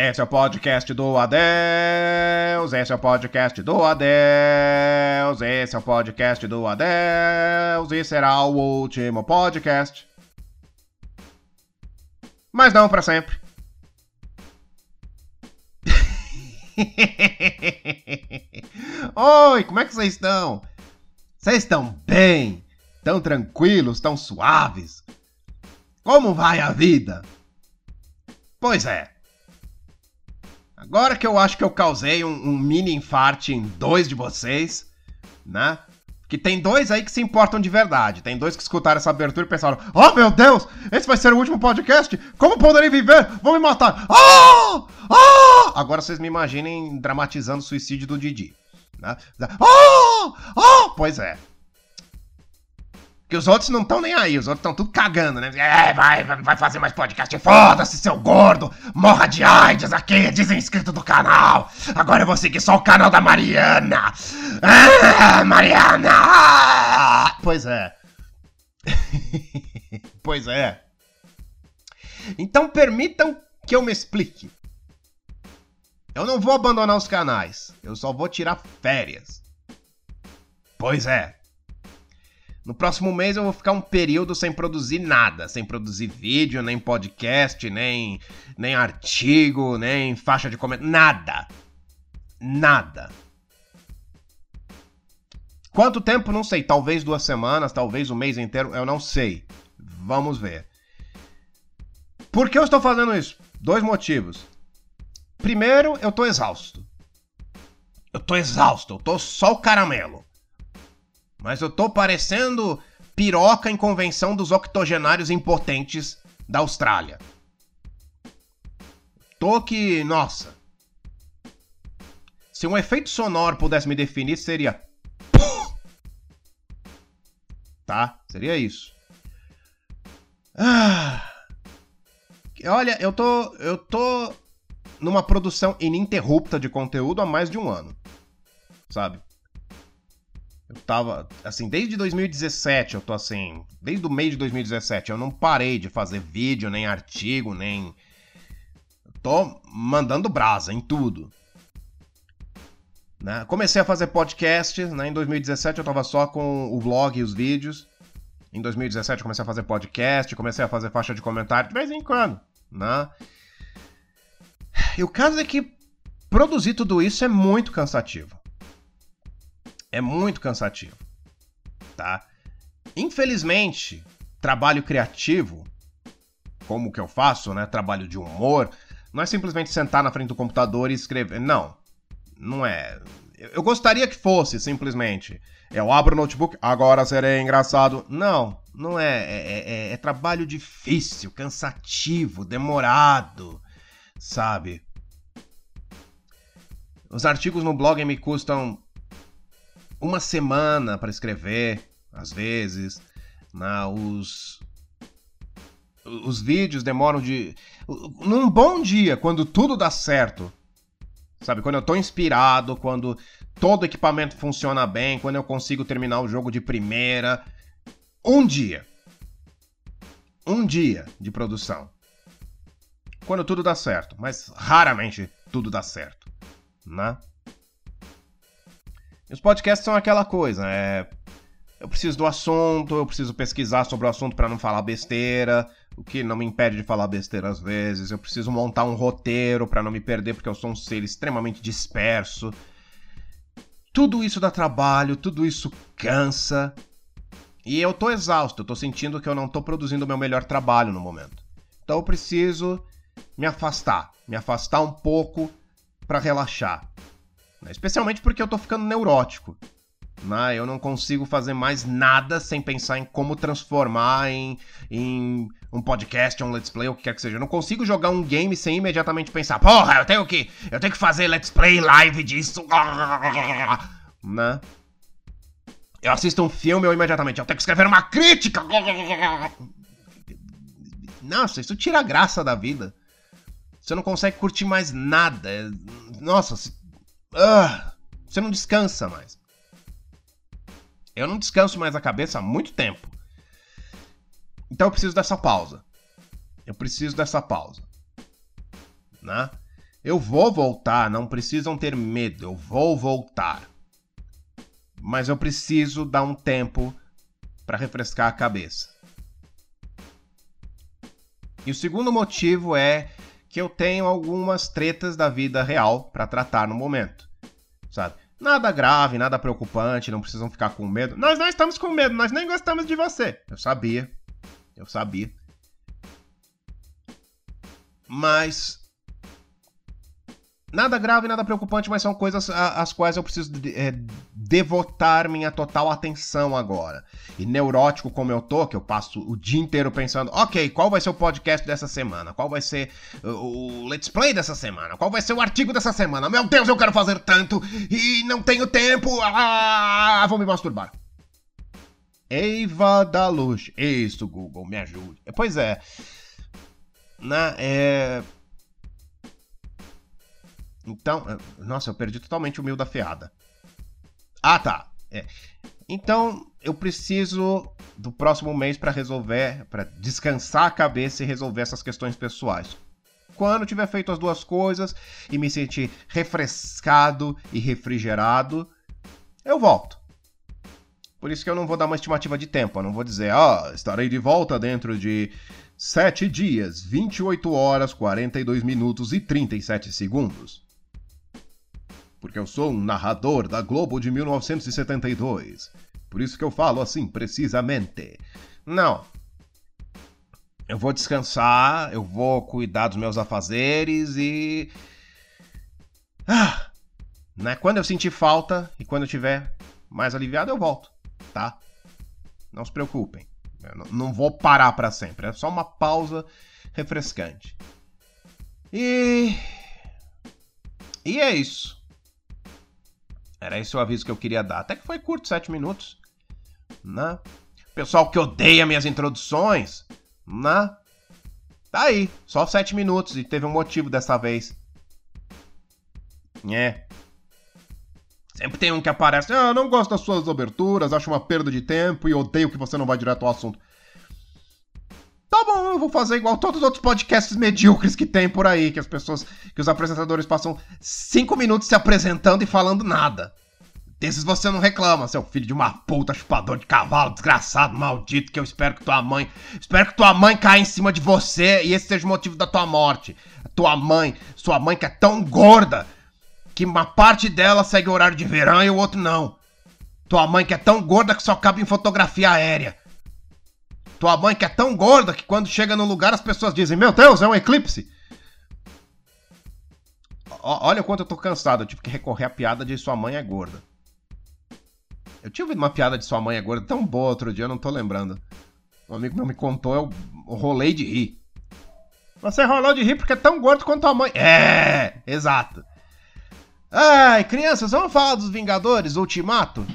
Esse é o podcast do Adeus. Esse é o podcast do Adeus. Esse é o podcast do Adeus. E será o último podcast. Mas não para sempre. Oi, como é que vocês estão? Vocês estão bem? Tão tranquilos, tão suaves? Como vai a vida? Pois é. Agora que eu acho que eu causei um, um mini infarte em dois de vocês, né? Que tem dois aí que se importam de verdade. Tem dois que escutaram essa abertura e pensaram: Oh meu Deus, esse vai ser o último podcast? Como poderei viver? Vão me matar! Ah! Ah! Agora vocês me imaginem dramatizando o suicídio do Didi. Né? Ah! Ah! Pois é. Que os outros não estão nem aí, os outros estão tudo cagando, né? É, vai, vai fazer mais podcast. Foda-se, seu gordo! Morra de AIDS aqui, desinscrito do canal! Agora eu vou seguir só o canal da Mariana! Ah, Mariana! Pois é. pois é. Então permitam que eu me explique. Eu não vou abandonar os canais, eu só vou tirar férias. Pois é, no próximo mês eu vou ficar um período sem produzir nada, sem produzir vídeo, nem podcast, nem, nem artigo, nem faixa de comentário, nada. Nada. Quanto tempo? Não sei. Talvez duas semanas, talvez um mês inteiro, eu não sei. Vamos ver. Por que eu estou fazendo isso? Dois motivos. Primeiro, eu tô exausto. Eu tô exausto, eu tô só o caramelo. Mas eu tô parecendo piroca em convenção dos octogenários impotentes da Austrália. Tô que. Nossa. Se um efeito sonoro pudesse me definir, seria. Tá? Seria isso. Ah. Olha, eu tô. Eu tô numa produção ininterrupta de conteúdo há mais de um ano. Sabe? Eu tava, assim, desde 2017 eu tô assim, desde o meio de 2017 eu não parei de fazer vídeo, nem artigo, nem. Eu tô mandando brasa em tudo. Né? Comecei a fazer podcast, né? Em 2017 eu tava só com o vlog e os vídeos. Em 2017 comecei a fazer podcast, comecei a fazer faixa de comentário de vez em quando, né? E o caso é que produzir tudo isso é muito cansativo é muito cansativo, tá? Infelizmente, trabalho criativo, como que eu faço, né? Trabalho de humor, não é simplesmente sentar na frente do computador e escrever. Não, não é. Eu gostaria que fosse simplesmente. Eu abro o notebook, agora serei engraçado. Não, não é. É, é, é trabalho difícil, cansativo, demorado, sabe? Os artigos no blog me custam uma semana para escrever, às vezes. Né? Os, os vídeos demoram de. Num bom dia, quando tudo dá certo, sabe? Quando eu tô inspirado, quando todo equipamento funciona bem, quando eu consigo terminar o jogo de primeira. Um dia. Um dia de produção. Quando tudo dá certo, mas raramente tudo dá certo, né? Os podcasts são aquela coisa, é. Eu preciso do assunto, eu preciso pesquisar sobre o assunto para não falar besteira, o que não me impede de falar besteira às vezes. Eu preciso montar um roteiro para não me perder, porque eu sou um ser extremamente disperso. Tudo isso dá trabalho, tudo isso cansa. E eu tô exausto, eu tô sentindo que eu não tô produzindo o meu melhor trabalho no momento. Então eu preciso me afastar, me afastar um pouco para relaxar. Né? Especialmente porque eu tô ficando neurótico. Né? Eu não consigo fazer mais nada sem pensar em como transformar em, em um podcast, um let's play, o que quer que seja. Eu não consigo jogar um game sem imediatamente pensar, porra, eu tenho que, eu tenho que fazer let's play live disso. Né? Eu assisto um filme, eu imediatamente, eu tenho que escrever uma crítica. Nossa, isso tira a graça da vida. Você não consegue curtir mais nada. Nossa, Uh, você não descansa mais. Eu não descanso mais a cabeça há muito tempo. Então eu preciso dessa pausa. Eu preciso dessa pausa. Né? Eu vou voltar, não precisam ter medo, eu vou voltar. Mas eu preciso dar um tempo para refrescar a cabeça. E o segundo motivo é que eu tenho algumas tretas da vida real para tratar no momento. Sabe? Nada grave, nada preocupante, não precisam ficar com medo. Nós não estamos com medo, nós nem gostamos de você. Eu sabia. Eu sabia. Mas Nada grave, nada preocupante, mas são coisas às quais eu preciso de, é, devotar minha total atenção agora. E neurótico como eu tô, que eu passo o dia inteiro pensando, ok, qual vai ser o podcast dessa semana? Qual vai ser o, o Let's Play dessa semana? Qual vai ser o artigo dessa semana? Meu Deus, eu quero fazer tanto e não tenho tempo! Ah, vou me masturbar. Eiva da Luz. Isso, Google, me ajude. Pois é. Na, é então, eh, nossa, eu perdi totalmente o mil da feada. Ah, tá. É. Então, eu preciso do próximo mês para resolver, para descansar a cabeça e resolver essas questões pessoais. Quando tiver feito as duas coisas e me sentir refrescado e refrigerado, eu volto. Por isso que eu não vou dar uma estimativa de tempo. Eu não vou dizer, oh, estarei de volta dentro de 7 dias, 28 horas, 42 minutos e 37 segundos porque eu sou um narrador da Globo de 1972. Por isso que eu falo assim precisamente. Não. Eu vou descansar, eu vou cuidar dos meus afazeres e. Ah! Né? Quando eu sentir falta e quando eu tiver mais aliviado, eu volto, tá? Não se preocupem. Eu não vou parar para sempre. É só uma pausa refrescante. E. E é isso. Era esse o aviso que eu queria dar. Até que foi curto, 7 minutos. Né? Pessoal que odeia minhas introduções, né? Tá aí, só 7 minutos e teve um motivo dessa vez. É. Sempre tem um que aparece, ah, não gosto das suas aberturas, acho uma perda de tempo e odeio que você não vai direto ao assunto. Tá bom, eu vou fazer igual todos os outros podcasts medíocres que tem por aí, que as pessoas, que os apresentadores passam cinco minutos se apresentando e falando nada. Desses você não reclama, seu filho de uma puta, chupador de cavalo, desgraçado, maldito, que eu espero que tua mãe. Espero que tua mãe caia em cima de você e esse seja o motivo da tua morte. A tua mãe, sua mãe que é tão gorda que uma parte dela segue o horário de verão e o outro não. Tua mãe que é tão gorda que só cabe em fotografia aérea. Tua mãe que é tão gorda que quando chega no lugar as pessoas dizem: Meu Deus, é um eclipse. O, olha o quanto eu tô cansado. Eu tive que recorrer à piada de sua mãe é gorda. Eu tinha ouvido uma piada de sua mãe é gorda tão boa outro dia, eu não tô lembrando. Um amigo meu me contou, eu rolei de rir. Você rolou de rir porque é tão gordo quanto tua mãe. É, exato. Ai, crianças, vamos falar dos Vingadores Ultimato?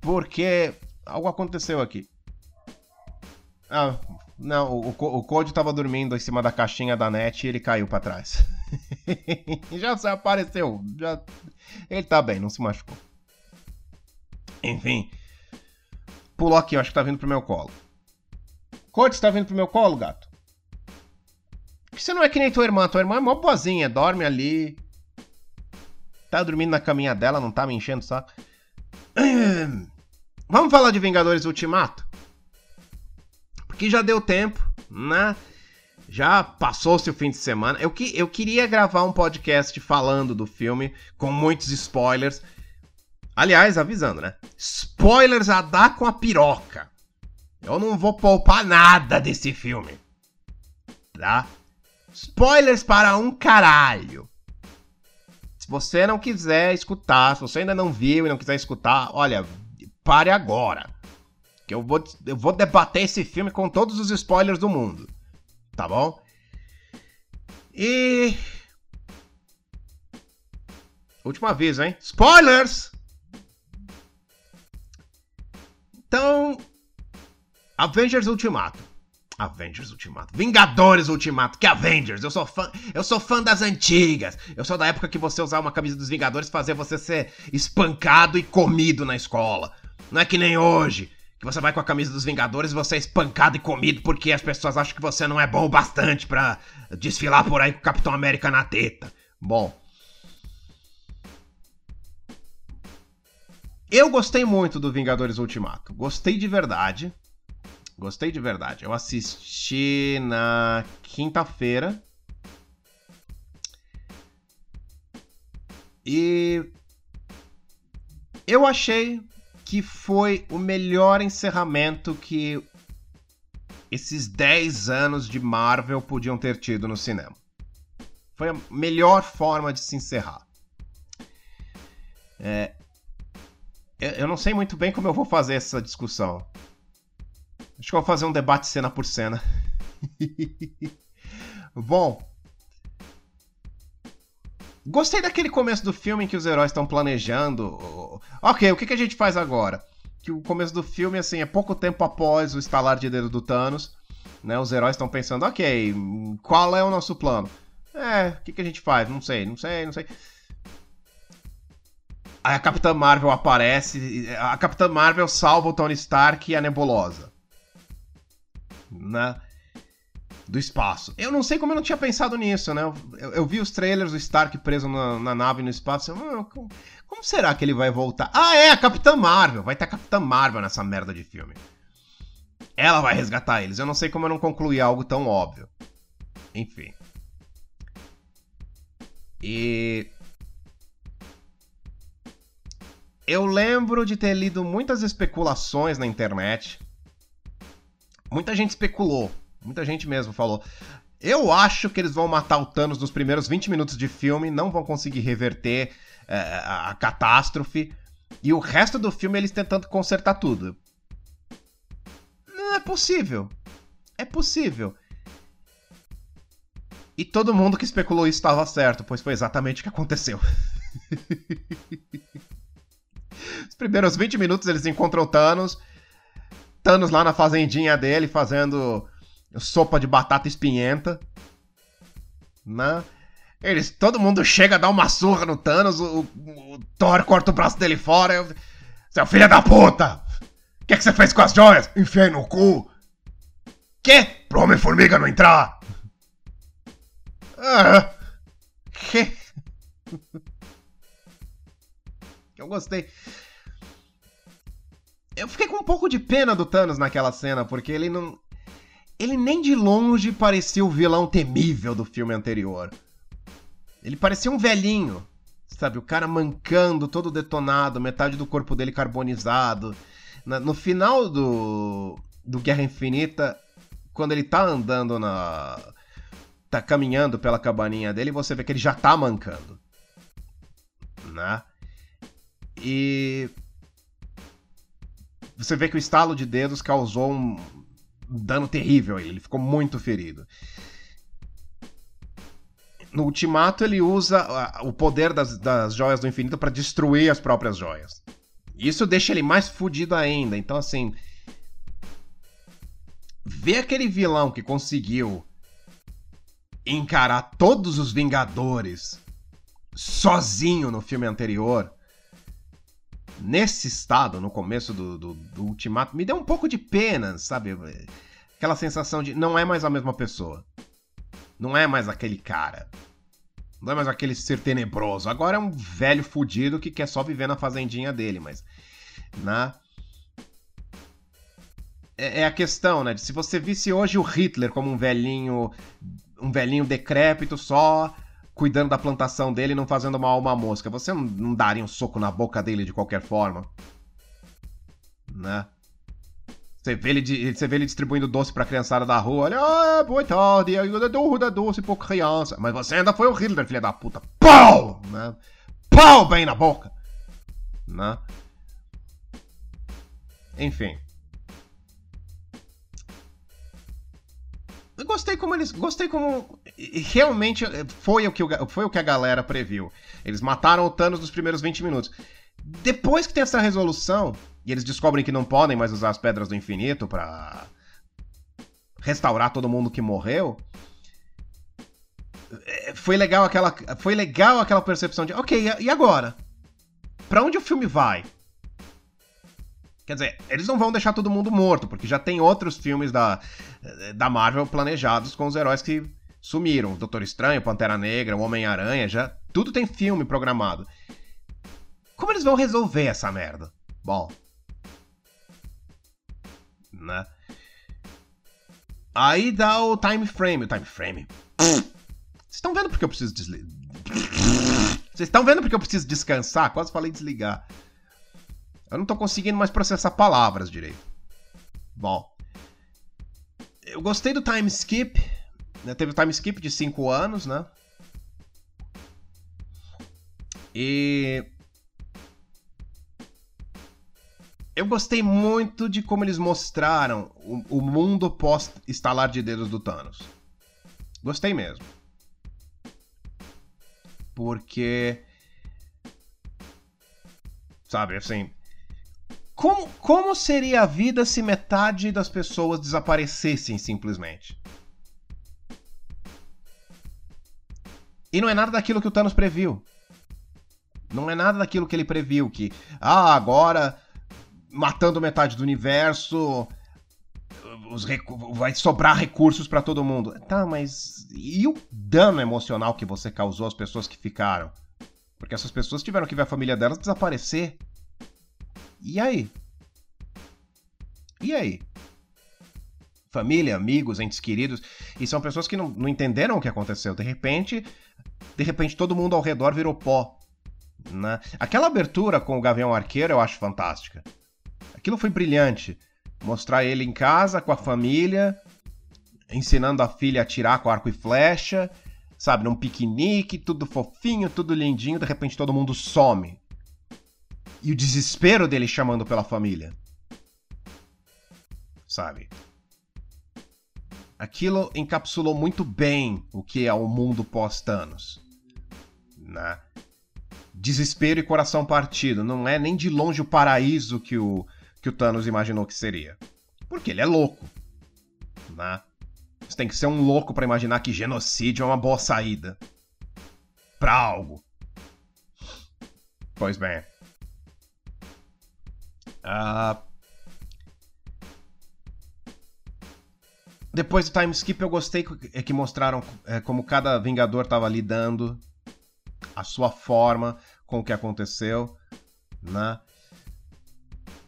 Porque algo aconteceu aqui. Ah, não, o, o Code tava dormindo em cima da caixinha da net e ele caiu para trás. já se apareceu, já... Ele tá bem, não se machucou. Enfim. Pulou aqui, eu acho que tá vindo pro meu colo. Code, tá vindo pro meu colo, gato? Por que você não é que nem tua irmã? Tua irmã é mó boazinha, dorme ali. Tá dormindo na caminha dela, não tá me enchendo o. Vamos falar de Vingadores Ultimato? Porque já deu tempo, né? Já passou-se o fim de semana. Eu, que, eu queria gravar um podcast falando do filme, com muitos spoilers. Aliás, avisando, né? Spoilers a dar com a piroca. Eu não vou poupar nada desse filme. Tá? Spoilers para um caralho. Se você não quiser escutar, se você ainda não viu e não quiser escutar, olha, pare agora. Que eu vou, eu vou debater esse filme com todos os spoilers do mundo. Tá bom? E. Última vez, hein? Spoilers! Então. Avengers Ultimato. Avengers Ultimato. Vingadores Ultimato. Que Avengers? Eu sou fã, eu sou fã das antigas. Eu sou da época que você usar uma camisa dos Vingadores fazia você ser espancado e comido na escola. Não é que nem hoje que você vai com a camisa dos Vingadores e você é espancado e comido porque as pessoas acham que você não é bom o bastante para desfilar por aí com o Capitão América na teta. Bom. Eu gostei muito do Vingadores Ultimato. Gostei de verdade. Gostei de verdade. Eu assisti na quinta-feira. E eu achei que foi o melhor encerramento que esses 10 anos de Marvel podiam ter tido no cinema. Foi a melhor forma de se encerrar. É, eu não sei muito bem como eu vou fazer essa discussão. Acho que eu vou fazer um debate cena por cena. Bom, Gostei daquele começo do filme em que os heróis estão planejando. Ok, o que, que a gente faz agora? Que o começo do filme, assim, é pouco tempo após o estalar de dedo do Thanos. Né? Os heróis estão pensando, ok, qual é o nosso plano? É, o que, que a gente faz? Não sei, não sei, não sei. Aí a Capitã Marvel aparece. A Capitã Marvel salva o Tony Stark e a Nebulosa. Né? Do espaço. Eu não sei como eu não tinha pensado nisso, né? Eu, eu vi os trailers do Stark preso na, na nave no espaço. Eu, como, como, será que ele vai voltar? Ah, é, a Capitã Marvel. Vai ter a Capitã Marvel nessa merda de filme. Ela vai resgatar eles. Eu não sei como eu não concluí algo tão óbvio. Enfim. E. Eu lembro de ter lido muitas especulações na internet. Muita gente especulou Muita gente mesmo falou. Eu acho que eles vão matar o Thanos nos primeiros 20 minutos de filme, não vão conseguir reverter é, a, catástrofe. E o resto do filme eles tentando consertar tudo. Não é possível. É possível. E todo mundo que especulou isso estava certo, pois foi exatamente o que aconteceu. Os primeiros 20 minutos eles encontram o Thanos. Thanos lá na fazendinha dele fazendo sopa de batata espinhenta. Né? Eles, todo mundo chega a dar uma surra no Thanos, o, o, o Thor corta o braço dele fora. Eu, Seu filho da puta! O que, que você fez com as joias? Enfiei no cu! Que? Pro Homem-Formiga não entrar! Ah, que? Eu gostei. Eu fiquei com um pouco de pena do Thanos naquela cena, porque ele não ele nem de longe parecia o vilão temível do filme anterior. Ele parecia um velhinho, sabe? O cara mancando, todo detonado, metade do corpo dele carbonizado. no final do, do Guerra Infinita, quando ele tá andando na. tá caminhando pela cabaninha dele, você vê que ele já tá mancando. Né? E. Você vê que o estalo de dedos causou um, dano terrível ele ficou muito ferido. No Ultimato, ele usa o poder das, das joias do infinito para destruir as próprias joias. Isso deixa ele mais fudido ainda. Então, assim. Ver aquele vilão que conseguiu encarar todos os Vingadores sozinho no filme anterior, nesse estado, no começo do, do, do Ultimato, me deu um pouco de pena, sabe? aquela sensação de não é mais a mesma pessoa. Não é mais aquele cara. Não é mais aquele ser tenebroso. Agora é um velho fudido que quer só viver na fazendinha dele, mas. Na. Né? É, é a questão, né? De se você visse hoje o Hitler como um velhinho. Um velhinho decrépito só cuidando da plantação dele e não fazendo mal a uma mosca. Você não, daria um soco na boca dele de qualquer forma? Né? Você vê ele, você vê ele distribuindo doce pra criançada da rua. Olha, ah, boa tarde, ajuda dá doce por criança. Mas você ainda foi o Hitler, filha da puta. Pau! Né? Pau bem na boca. Né? Enfim. Eu gostei como eles. Gostei como. Realmente foi o, que, foi o que a galera previu. Eles mataram o Thanos nos primeiros 20 minutos. Depois que tem essa resolução, e eles descobrem que não podem mais usar as pedras do infinito para restaurar todo mundo que morreu. É, foi legal aquela, foi legal aquela percepção de, ok, e agora? Para onde o filme vai? Quer dizer, eles não vão deixar todo mundo morto, porque já tem outros filmes da, da Marvel planejados com os heróis que sumiram. Doutor Estranho, Pantera Negra, Homem-Aranha, já. Tudo tem filme programado. Como eles vão resolver essa merda? Bom. Né? Aí dá o time frame. O time frame. Vocês estão vendo porque eu preciso desligar? Vocês estão vendo porque eu preciso descansar? Quase falei desligar. Eu não tô conseguindo mais processar palavras direito. Bom. Eu gostei do time skip. Né? Teve o time skip de 5 anos, né? E. Eu gostei muito de como eles mostraram o, o mundo pós-estalar de dedos do Thanos. Gostei mesmo. Porque. Sabe, assim. Como, como seria a vida se metade das pessoas desaparecessem simplesmente? E não é nada daquilo que o Thanos previu. Não é nada daquilo que ele previu, que, ah, agora, matando metade do universo, vai sobrar recursos para todo mundo. Tá, mas e o dano emocional que você causou às pessoas que ficaram? Porque essas pessoas tiveram que ver a família delas desaparecer. E aí? E aí? Família, amigos, entes queridos, e são pessoas que não, não entenderam o que aconteceu. De repente, de repente todo mundo ao redor virou pó. Né? Aquela abertura com o Gavião Arqueiro eu acho fantástica. Aquilo foi brilhante. Mostrar ele em casa com a família, ensinando a filha a atirar com arco e flecha, sabe, num piquenique, tudo fofinho, tudo lindinho, de repente todo mundo some. E o desespero dele chamando pela família. Sabe? Aquilo encapsulou muito bem o que é o mundo pós-Thanos. Né? Desespero e coração partido. Não é nem de longe o paraíso que o, que o Thanos imaginou que seria. Porque ele é louco. Né? Você tem que ser um louco para imaginar que genocídio é uma boa saída. Pra algo. Pois bem. Uh... Depois do time skip eu gostei é que mostraram é, como cada Vingador estava lidando, a sua forma com o que aconteceu, né?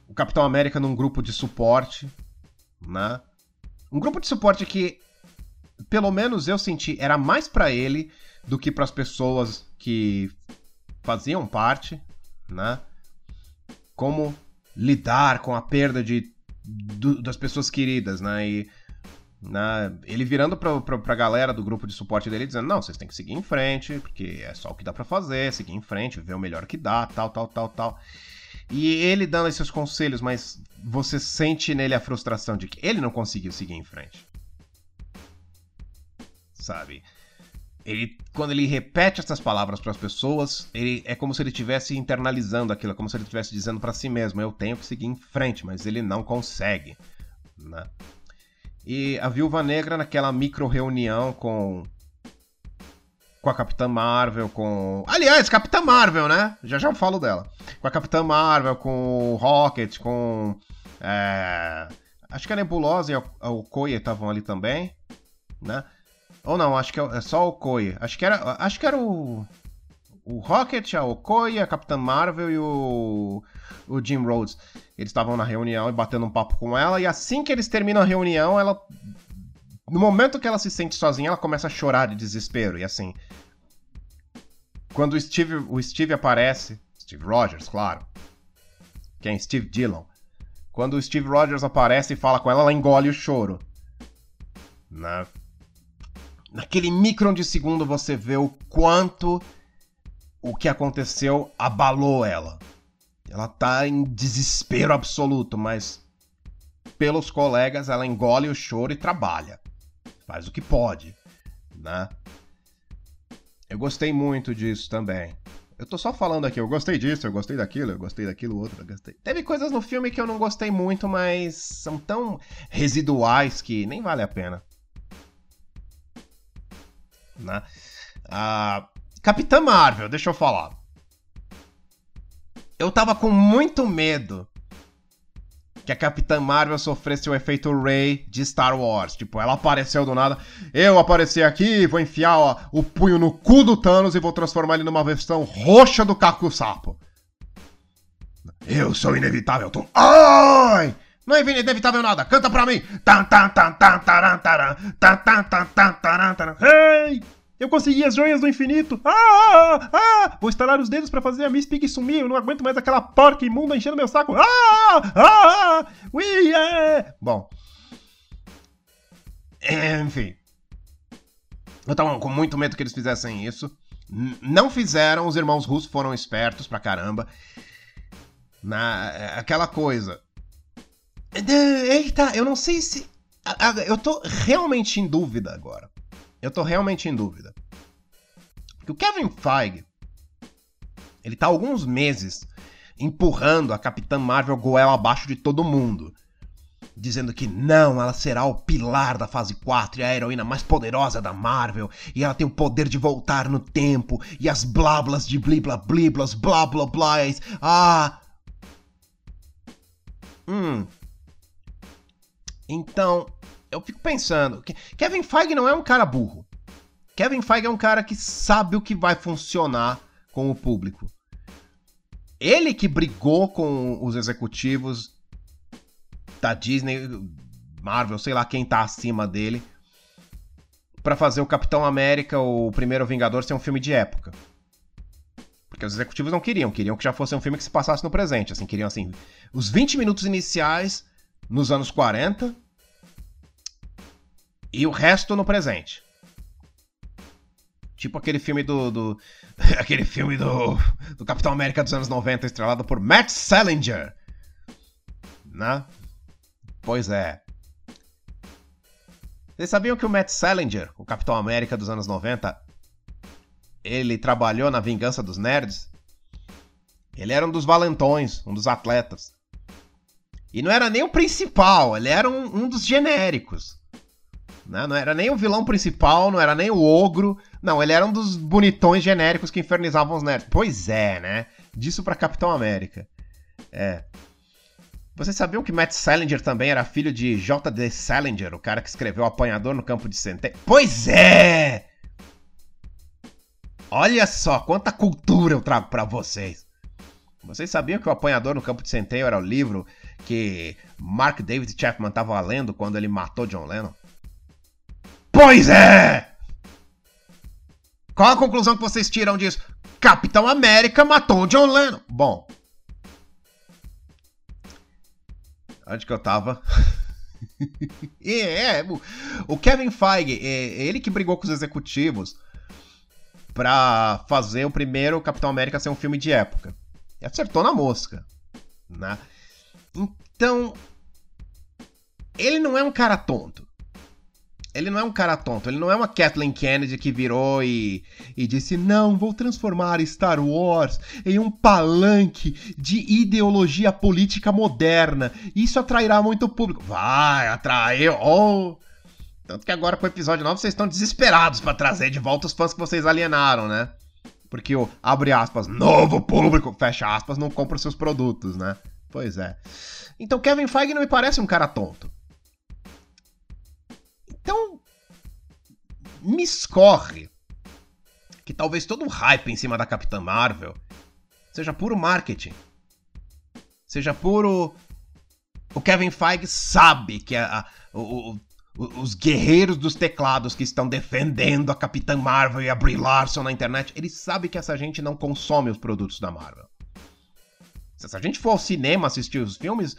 O Capitão América num grupo de suporte, né? Um grupo de suporte que, pelo menos eu senti, era mais para ele do que para as pessoas que faziam parte, né? Como lidar com a perda de, do, das pessoas queridas, né? E né, ele virando pra, pra, pra galera do grupo de suporte dele dizendo: Não, vocês têm que seguir em frente, porque é só o que dá para fazer, seguir em frente, ver o melhor que dá, tal, tal, tal, tal. E ele dando esses conselhos, mas você sente nele a frustração de que ele não conseguiu seguir em frente. Sabe? Ele, quando ele repete essas palavras para as pessoas, ele é como se ele estivesse internalizando aquilo, é como se ele estivesse dizendo para si mesmo: eu tenho que seguir em frente, mas ele não consegue, né? E a Viúva Negra naquela micro reunião com com a Capitã Marvel, com. Aliás, Capitã Marvel, né? Já já falo dela. Com a Capitã Marvel, com o Rocket, com. É... Acho que a Nebulosa e o Okoye estavam ali também, né? Ou não, acho que é, é só o Okoye. Acho que era, acho que era o. O Rocket, a Okoye, a Capitã Marvel e o. O Jim Rhodes. Eles estavam na reunião e batendo um papo com ela, e assim que eles terminam a reunião, ela no momento que ela se sente sozinha, ela começa a chorar de desespero. E assim. Quando o Steve, o Steve aparece. Steve Rogers, claro. Quem? Steve Dillon. Quando o Steve Rogers aparece e fala com ela, ela engole o choro. Na... Naquele micron de segundo você vê o quanto o que aconteceu abalou ela. Ela tá em desespero absoluto, mas pelos colegas ela engole o choro e trabalha faz o que pode, né? Eu gostei muito disso também. Eu tô só falando aqui, eu gostei disso, eu gostei daquilo, eu gostei daquilo outro, eu gostei. Teve coisas no filme que eu não gostei muito, mas são tão residuais que nem vale a pena. Né? Ah, Capitã Marvel, deixa eu falar. Eu tava com muito medo que a Capitã Marvel sofresse o efeito Ray de Star Wars. Tipo, ela apareceu do nada. Eu apareci aqui, vou enfiar ó, o punho no cu do Thanos e vou transformar ele numa versão roxa do Caco Sapo. Eu sou inevitável, Tom. Ai! Não é inevitável nada, canta pra mim! Tan, Eu consegui as joias do infinito! Ah, ah, ah! Vou estalar os dedos para fazer a Miss Pig sumir! Eu não aguento mais aquela porca imunda enchendo meu saco! Ah! Ah! ah! Ui, yeah! Bom. Enfim. Eu tava com muito medo que eles fizessem isso. Não fizeram, os irmãos russos foram espertos pra caramba. Na, aquela coisa. Eita, eu não sei se. Eu tô realmente em dúvida agora. Eu tô realmente em dúvida. Porque o Kevin Feige, ele tá há alguns meses empurrando a Capitã Marvel goela abaixo de todo mundo. Dizendo que não, ela será o pilar da fase 4 e a heroína mais poderosa da Marvel. E ela tem o poder de voltar no tempo. E as blablas de blibla bliblas, blá blá. Ah! Hum. Então, eu fico pensando, Kevin Feige não é um cara burro. Kevin Feige é um cara que sabe o que vai funcionar com o público. Ele que brigou com os executivos da Disney, Marvel, sei lá quem tá acima dele, para fazer o Capitão América, o primeiro Vingador, ser um filme de época. Porque os executivos não queriam, queriam que já fosse um filme que se passasse no presente, assim, queriam assim, os 20 minutos iniciais nos anos 40 e o resto no presente. Tipo aquele filme do. do aquele filme do, do Capitão América dos anos 90, estrelado por Matt Salinger. Né? Pois é. Vocês sabiam que o Matt Salinger, o Capitão América dos anos 90, ele trabalhou na Vingança dos Nerds? Ele era um dos valentões, um dos atletas. E não era nem o principal, ele era um, um dos genéricos. Né? Não era nem o vilão principal, não era nem o ogro. Não, ele era um dos bonitões genéricos que infernizavam os nerds. Pois é, né? Disso para Capitão América. É. Vocês sabiam que Matt Salinger também era filho de J.D. Salinger, o cara que escreveu o Apanhador no Campo de Centeio? Pois é! Olha só quanta cultura eu trago para vocês. Vocês sabiam que o Apanhador no Campo de Centeio era o livro que Mark David Chapman estava lendo quando ele matou John Lennon? Pois é! Qual a conclusão que vocês tiram disso? Capitão América matou John Lennon. Bom. Onde que eu tava? é, o Kevin Feige, é ele que brigou com os executivos pra fazer o primeiro Capitão América ser um filme de época. E acertou na mosca, né? Então, ele não é um cara tonto ele não é um cara tonto, ele não é uma Kathleen Kennedy que virou e, e disse: Não, vou transformar Star Wars em um palanque de ideologia política moderna. Isso atrairá muito público. Vai, atraiu. Oh. Tanto que agora com o episódio 9 vocês estão desesperados para trazer de volta os fãs que vocês alienaram, né? Porque o abre aspas, novo público, fecha aspas, não compra os seus produtos, né? Pois é. Então Kevin Feige não me parece um cara tonto. Então, me escorre que talvez todo o hype em cima da Capitã Marvel seja puro marketing. Seja puro. O Kevin Feige sabe que a, a o, o, os guerreiros dos teclados que estão defendendo a Capitã Marvel e a Brie Larson na internet, ele sabe que essa gente não consome os produtos da Marvel. Se a gente for ao cinema assistir os filmes,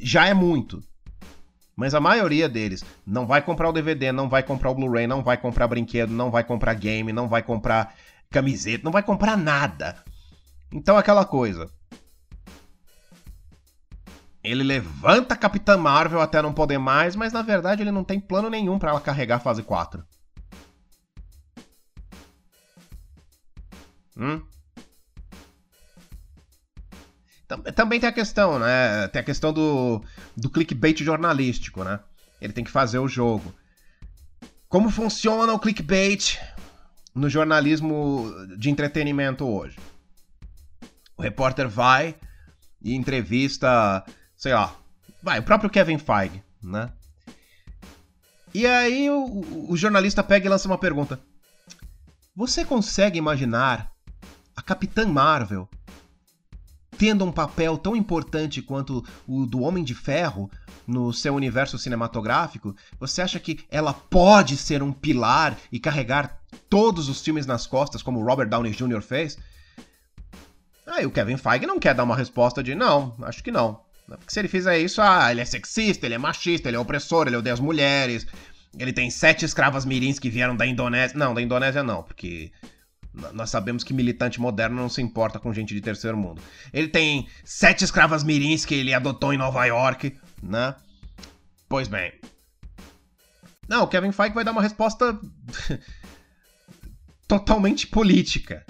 já é muito. Mas a maioria deles não vai comprar o DVD, não vai comprar o Blu-ray, não vai comprar brinquedo, não vai comprar game, não vai comprar camiseta, não vai comprar nada. Então aquela coisa. Ele levanta a Capitã Marvel até não poder mais, mas na verdade ele não tem plano nenhum para ela carregar a fase 4. Hum? Também tem a questão, né? Tem a questão do, do clickbait jornalístico, né? Ele tem que fazer o jogo. Como funciona o clickbait no jornalismo de entretenimento hoje? O repórter vai e entrevista, sei lá, Vai, o próprio Kevin Feige, né? E aí o, o jornalista pega e lança uma pergunta. Você consegue imaginar a Capitã Marvel tendo um papel tão importante quanto o do Homem de Ferro no seu universo cinematográfico? Você acha que ela pode ser um pilar e carregar todos os filmes nas costas, como Robert Downey Jr. fez? Aí o Kevin Feige não quer dar uma resposta de não, acho que não. Porque se ele fizer isso, ah, ele é sexista, ele é machista, ele é opressor, ele odeia as mulheres, ele tem sete escravas mirins que vieram da Indonésia. Não, da Indonésia não, porque nós sabemos que militante moderno não se importa com gente de terceiro mundo. Ele tem sete escravas mirins que ele adotou em Nova York, né? Pois bem. Não, o Kevin Feige vai dar uma resposta totalmente política.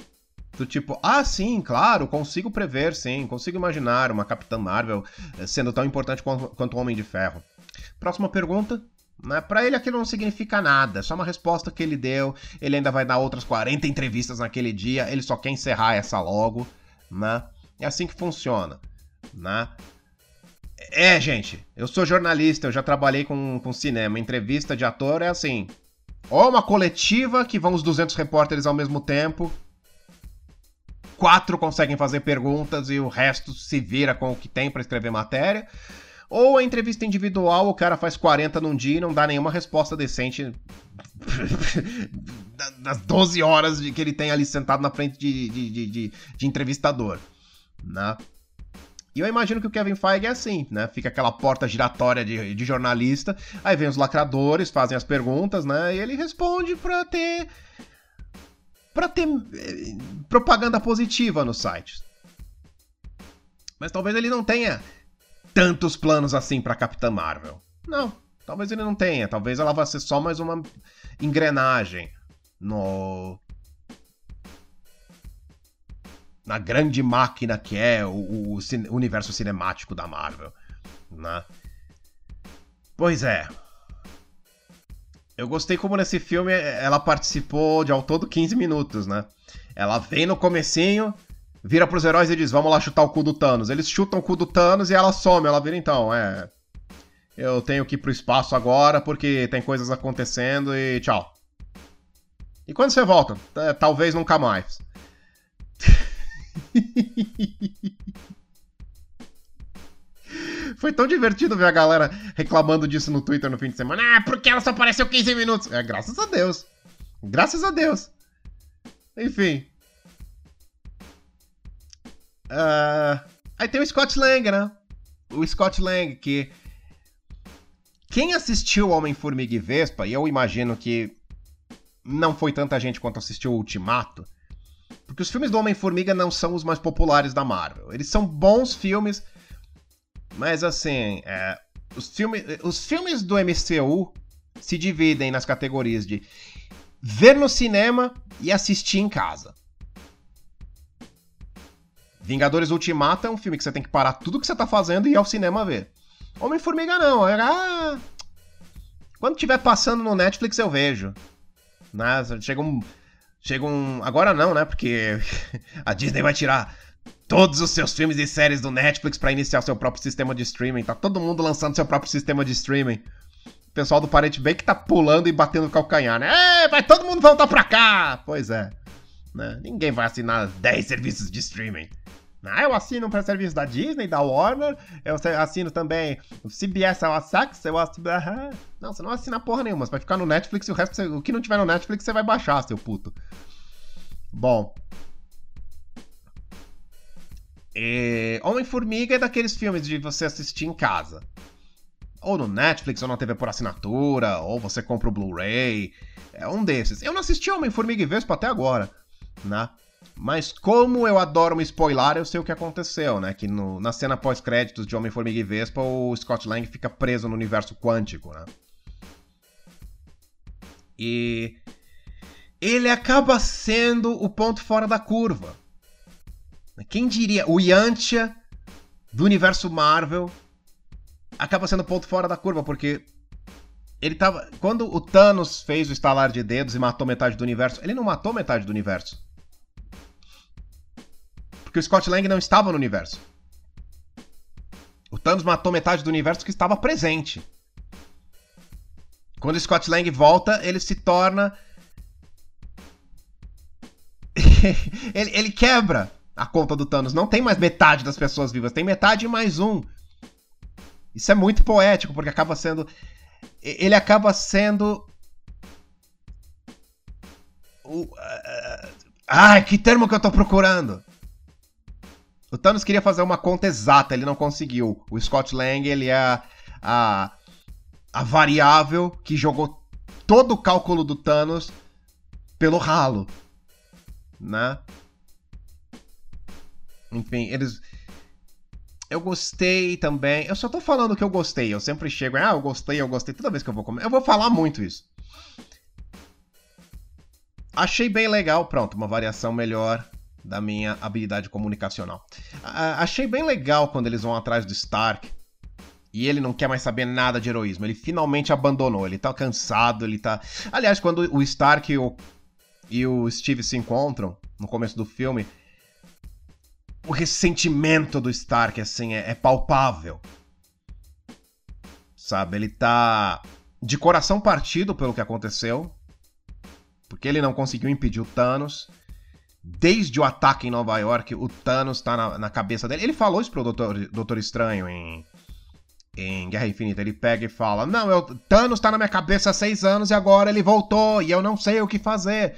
Do tipo, ah, sim, claro, consigo prever, sim, consigo imaginar uma Capitã Marvel eh, sendo tão importante quanto o Homem de Ferro. Próxima pergunta. Né? Para ele aquilo não significa nada, é só uma resposta que ele deu. Ele ainda vai dar outras 40 entrevistas naquele dia, ele só quer encerrar essa logo, né? É assim que funciona, né? É, gente, eu sou jornalista, eu já trabalhei com, com cinema. Entrevista de ator é assim: ou uma coletiva que vão os 200 repórteres ao mesmo tempo, quatro conseguem fazer perguntas e o resto se vira com o que tem para escrever matéria. Ou a entrevista individual, o cara faz 40 num dia e não dá nenhuma resposta decente das 12 horas que ele tem ali sentado na frente de, de, de, de, de entrevistador. Né? E eu imagino que o Kevin Feige é assim, né? Fica aquela porta giratória de, de jornalista, aí vem os lacradores, fazem as perguntas, né? E ele responde pra ter para ter eh, propaganda positiva nos sites. Mas talvez ele não tenha tantos planos assim para Capitã Marvel. Não, talvez ele não tenha. Talvez ela vá ser só mais uma engrenagem no na grande máquina que é o, o, o universo cinemático da Marvel, né? Pois é, eu gostei como nesse filme ela participou de ao todo 15 minutos, né? Ela vem no comecinho, vira pros heróis e diz: Vamos lá chutar o cu do Thanos. Eles chutam o cu do Thanos e ela some. Ela vira então, é. Eu tenho que ir pro espaço agora porque tem coisas acontecendo e tchau. E quando você volta? Talvez nunca mais. Foi tão divertido ver a galera reclamando disso no Twitter no fim de semana. Ah, porque ela só apareceu 15 minutos. É, graças a Deus. Graças a Deus. Enfim. Uh, aí tem o Scott Lang, né? O Scott Lang, que. Quem assistiu Homem-Formiga e Vespa, e eu imagino que não foi tanta gente quanto assistiu o Ultimato, porque os filmes do Homem-Formiga não são os mais populares da Marvel. Eles são bons filmes, mas assim, é, os, filme, os filmes do MCU se dividem nas categorias de ver no cinema e assistir em casa. Vingadores Ultimato é um filme que você tem que parar tudo que você tá fazendo e ir ao cinema ver. Homem-Formiga não, é. Ah, quando tiver passando no Netflix eu vejo. Né? Chega um. Chega um. Agora não, né? Porque a Disney vai tirar todos os seus filmes e séries do Netflix para iniciar seu próprio sistema de streaming. Tá todo mundo lançando seu próprio sistema de streaming. O pessoal do Parente Bay que tá pulando e batendo o calcanhar, né? É, vai todo mundo voltar pra cá! Pois é. Né? Ninguém vai assinar 10 serviços de streaming. Ah, eu assino para serviço da Disney, da Warner, eu assino também o CBS, o Sax, eu assino... Não, você não assina porra nenhuma, você vai ficar no Netflix e o resto, o que não tiver no Netflix, você vai baixar, seu puto. Bom, é... Homem-Formiga é daqueles filmes de você assistir em casa. Ou no Netflix, ou na TV por assinatura, ou você compra o Blu-ray. É um desses. Eu não assisti Homem-Formiga e Vespa até agora, né? Mas como eu adoro me spoiler, eu sei o que aconteceu, né? Que no, na cena pós-créditos de Homem-Formiga e Vespa, o Scott Lang fica preso no universo quântico, né? E ele acaba sendo o ponto fora da curva. Quem diria? O Yantia do universo Marvel acaba sendo ponto fora da curva, porque ele tava. Quando o Thanos fez o estalar de dedos e matou metade do universo, ele não matou metade do universo. Porque o Scott Lang não estava no universo. O Thanos matou metade do universo que estava presente. Quando o Scott Lang volta, ele se torna. ele, ele quebra a conta do Thanos. Não tem mais metade das pessoas vivas, tem metade mais um. Isso é muito poético, porque acaba sendo. Ele acaba sendo. O, ai, que termo que eu tô procurando? O Thanos queria fazer uma conta exata, ele não conseguiu. O Scott Lang, ele é a, a variável que jogou todo o cálculo do Thanos pelo ralo, né? Enfim, eles eu gostei também. Eu só tô falando que eu gostei. Eu sempre chego, ah, eu gostei, eu gostei. Toda vez que eu vou comer, eu vou falar muito isso. Achei bem legal, pronto, uma variação melhor da minha habilidade comunicacional. achei bem legal quando eles vão atrás do Stark e ele não quer mais saber nada de heroísmo. Ele finalmente abandonou, ele tá cansado, ele tá. Aliás, quando o Stark e o, e o Steve se encontram no começo do filme, o ressentimento do Stark, assim, é, é palpável. Sabe? Ele tá de coração partido pelo que aconteceu. Porque ele não conseguiu impedir o Thanos. Desde o ataque em Nova York, o Thanos tá na, na cabeça dele. Ele falou isso pro Doutor, Doutor Estranho em, em Guerra Infinita. Ele pega e fala: Não, eu, Thanos tá na minha cabeça há seis anos e agora ele voltou e eu não sei o que fazer.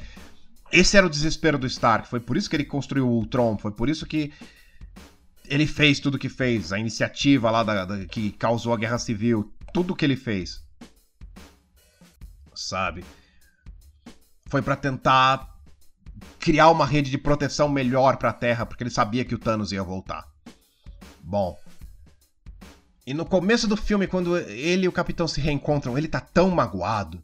Esse era o desespero do Stark. Foi por isso que ele construiu o Ultron. Foi por isso que ele fez tudo que fez. A iniciativa lá da, da, que causou a guerra civil. Tudo que ele fez. Sabe? Foi para tentar criar uma rede de proteção melhor para a Terra, porque ele sabia que o Thanos ia voltar. Bom. E no começo do filme, quando ele e o Capitão se reencontram, ele tá tão magoado.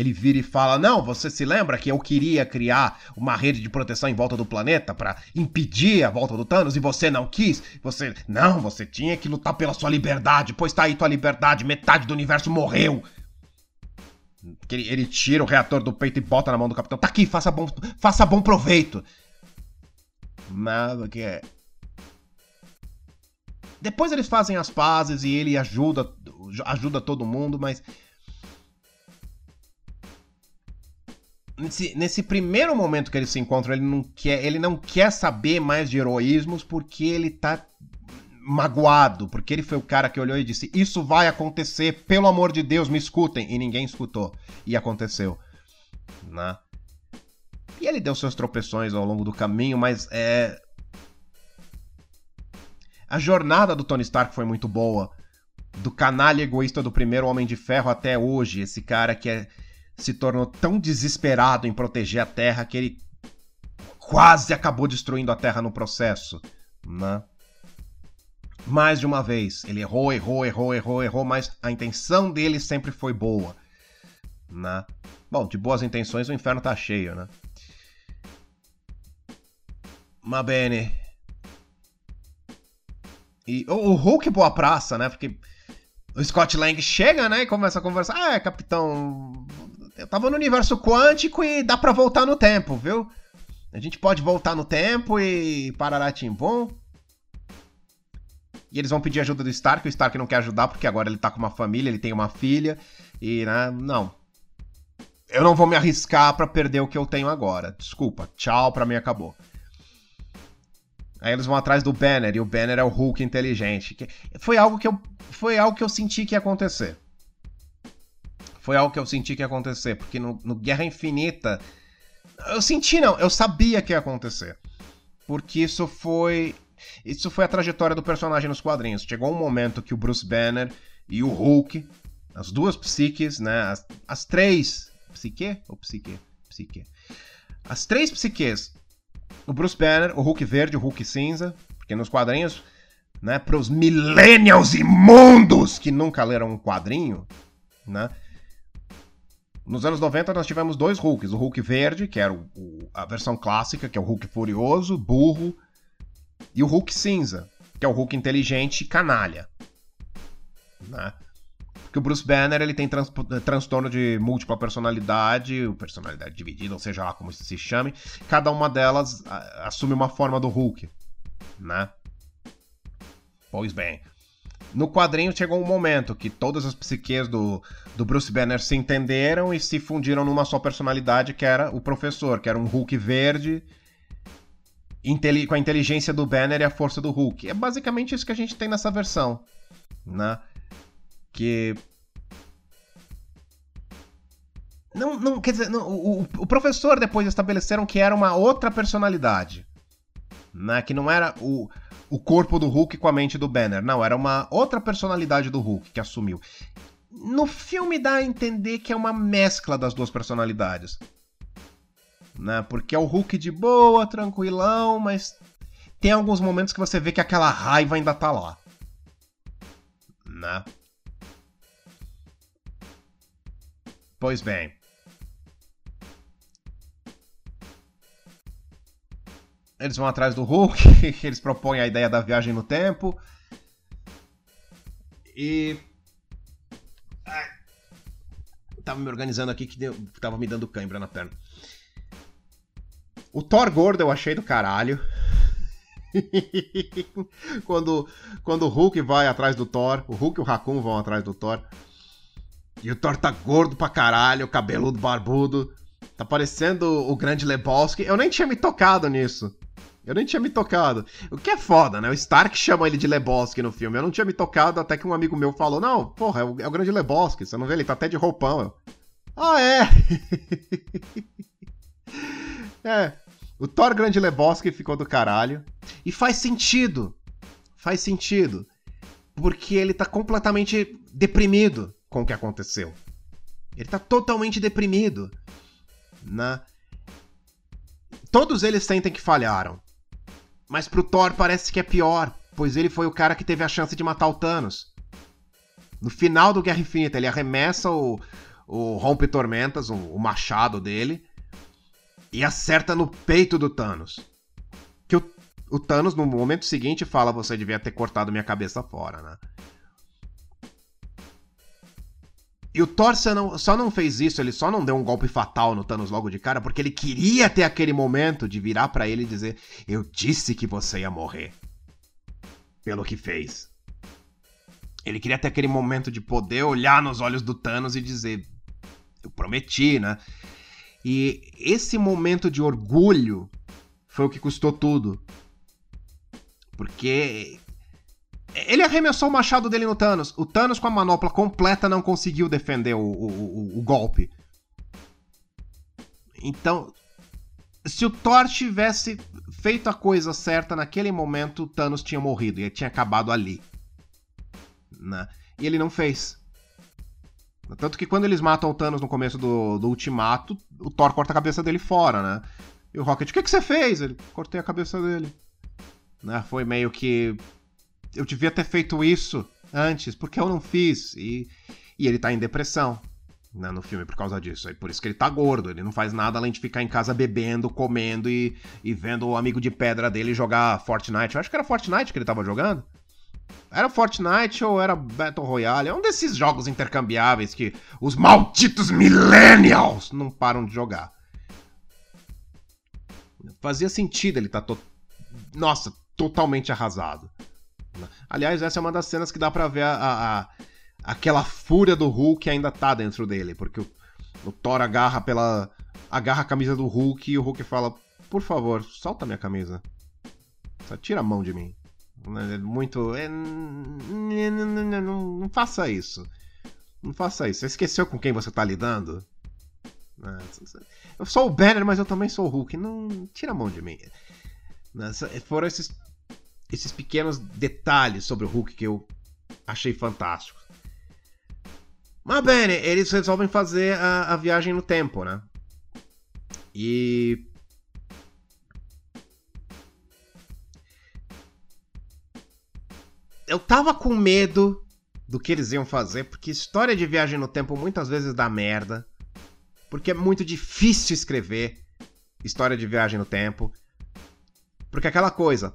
Ele vira e fala: Não, você se lembra que eu queria criar uma rede de proteção em volta do planeta para impedir a volta do Thanos e você não quis? Você. Não, você tinha que lutar pela sua liberdade, pois tá aí tua liberdade, metade do universo morreu. Ele, ele tira o reator do peito e bota na mão do capitão. Tá aqui, faça bom, faça bom proveito. Nada que é. Depois eles fazem as pazes e ele ajuda, ajuda todo mundo, mas nesse, nesse primeiro momento que eles se encontram, ele não quer, ele não quer saber mais de heroísmos porque ele tá magoado, porque ele foi o cara que olhou e disse: Isso vai acontecer, pelo amor de Deus, me escutem. E ninguém escutou. E aconteceu. Né? E ele deu seus tropeções ao longo do caminho, mas é. A jornada do Tony Stark foi muito boa. Do canalha egoísta do primeiro Homem de Ferro até hoje. Esse cara que é se tornou tão desesperado em proteger a Terra que ele quase acabou destruindo a Terra no processo, né? Mais de uma vez, ele errou, errou, errou, errou, errou, mas a intenção dele sempre foi boa, né? Bom, de boas intenções o inferno tá cheio, né? Ma bene. E o, Hulk boa praça, né? Porque o Scott Lang chega, né, e começa a conversar. Ah, é, capitão, eu tava no universo quântico e dá para voltar no tempo, viu? A gente pode voltar no tempo e parará timbom. E eles vão pedir ajuda do Stark, o Stark não quer ajudar porque agora ele tá com uma família, ele tem uma filha e, né, não. Eu não vou me arriscar para perder o que eu tenho agora. Desculpa, tchau, pra mim acabou. Aí eles vão atrás do Banner e o Banner é o Hulk inteligente. Foi algo que eu foi algo que eu senti que ia acontecer foi algo que eu senti que ia acontecer, porque no, no Guerra Infinita. Eu senti, não, eu sabia que ia acontecer. Porque isso foi. Isso foi a trajetória do personagem nos quadrinhos. Chegou um momento que o Bruce Banner e o Hulk, as duas psiques, né? As, as três. Psique ou psique? Psique. As três psiques. O Bruce Banner, o Hulk verde, o Hulk cinza. Porque nos quadrinhos, né? Para os millennials imundos que nunca leram um quadrinho, né? Nos anos 90 nós tivemos dois Hulks, o Hulk verde, que era o, o, a versão clássica, que é o Hulk furioso, burro, e o Hulk cinza, que é o Hulk inteligente e canalha. Né? Porque o Bruce Banner ele tem trans, transtorno de múltipla personalidade, personalidade dividida, ou seja lá como se chame. Cada uma delas a, assume uma forma do Hulk, né? Pois bem. No quadrinho chegou um momento que todas as psiques do, do Bruce Banner se entenderam e se fundiram numa só personalidade, que era o professor, que era um Hulk verde, com a inteligência do Banner e a força do Hulk. É basicamente isso que a gente tem nessa versão, né? Que não, não quer dizer, não, o, o professor depois estabeleceram que era uma outra personalidade, né? Que não era o o corpo do Hulk com a mente do Banner. Não, era uma outra personalidade do Hulk que assumiu. No filme dá a entender que é uma mescla das duas personalidades. Né? Porque é o Hulk de boa, tranquilão, mas tem alguns momentos que você vê que aquela raiva ainda tá lá. Né? Pois bem. Eles vão atrás do Hulk, eles propõem a ideia da viagem no tempo. E. Ai. Tava me organizando aqui que deu... tava me dando cãibra na perna. O Thor gordo eu achei do caralho. quando, quando o Hulk vai atrás do Thor, o Hulk e o Raccoon vão atrás do Thor. E o Thor tá gordo pra caralho, cabeludo barbudo. Tá parecendo o grande Lebowski. Eu nem tinha me tocado nisso. Eu nem tinha me tocado. O que é foda, né? O Stark chama ele de Lebowski no filme. Eu não tinha me tocado até que um amigo meu falou: Não, porra, é o, é o grande Lebowski. Você não vê? Ele tá até de roupão. Eu, ah, é? é. O Thor Grande Lebowski ficou do caralho. E faz sentido. Faz sentido. Porque ele tá completamente deprimido com o que aconteceu. Ele tá totalmente deprimido. Né? Todos eles sentem que falharam. Mas pro Thor parece que é pior, pois ele foi o cara que teve a chance de matar o Thanos. No final do Guerra Infinita, ele arremessa o, o Rompe Tormentas, o, o machado dele, e acerta no peito do Thanos. Que o, o Thanos, no momento seguinte, fala: Você devia ter cortado minha cabeça fora, né? E o Thor só não, só não fez isso, ele só não deu um golpe fatal no Thanos logo de cara, porque ele queria ter aquele momento de virar para ele e dizer: Eu disse que você ia morrer. Pelo que fez. Ele queria ter aquele momento de poder olhar nos olhos do Thanos e dizer: Eu prometi, né? E esse momento de orgulho foi o que custou tudo. Porque ele arremessou o machado dele no Thanos. O Thanos, com a manopla completa, não conseguiu defender o, o, o, o golpe. Então, se o Thor tivesse feito a coisa certa naquele momento, o Thanos tinha morrido e ele tinha acabado ali. Né? E ele não fez. Tanto que quando eles matam o Thanos no começo do, do Ultimato, o Thor corta a cabeça dele fora, né? E o Rocket, o que, que você fez? Ele, cortei a cabeça dele. Né? Foi meio que eu devia ter feito isso antes, porque eu não fiz. E, e ele tá em depressão né, no filme por causa disso. É por isso que ele tá gordo. Ele não faz nada além de ficar em casa bebendo, comendo e, e vendo o amigo de pedra dele jogar Fortnite. Eu acho que era Fortnite que ele tava jogando. Era Fortnite ou era Battle Royale? É um desses jogos intercambiáveis que os malditos millennials não param de jogar. Fazia sentido ele tá to... Nossa, totalmente arrasado. Aliás, essa é uma das cenas que dá para ver a, a, a, aquela fúria do Hulk ainda tá dentro dele, porque o, o Thor agarra pela agarra a camisa do Hulk e o Hulk fala: "Por favor, solta minha camisa. Só tira a mão de mim." É muito é, não, faça isso. Não faça isso. Você esqueceu com quem você tá lidando? Eu sou o Banner, mas eu também sou o Hulk. Não tira a mão de mim. Foram esses esses pequenos detalhes sobre o Hulk que eu achei fantástico. Mas bem, eles resolvem fazer a, a viagem no tempo, né? E. Eu tava com medo do que eles iam fazer, porque história de viagem no tempo muitas vezes dá merda. Porque é muito difícil escrever história de viagem no tempo. Porque aquela coisa,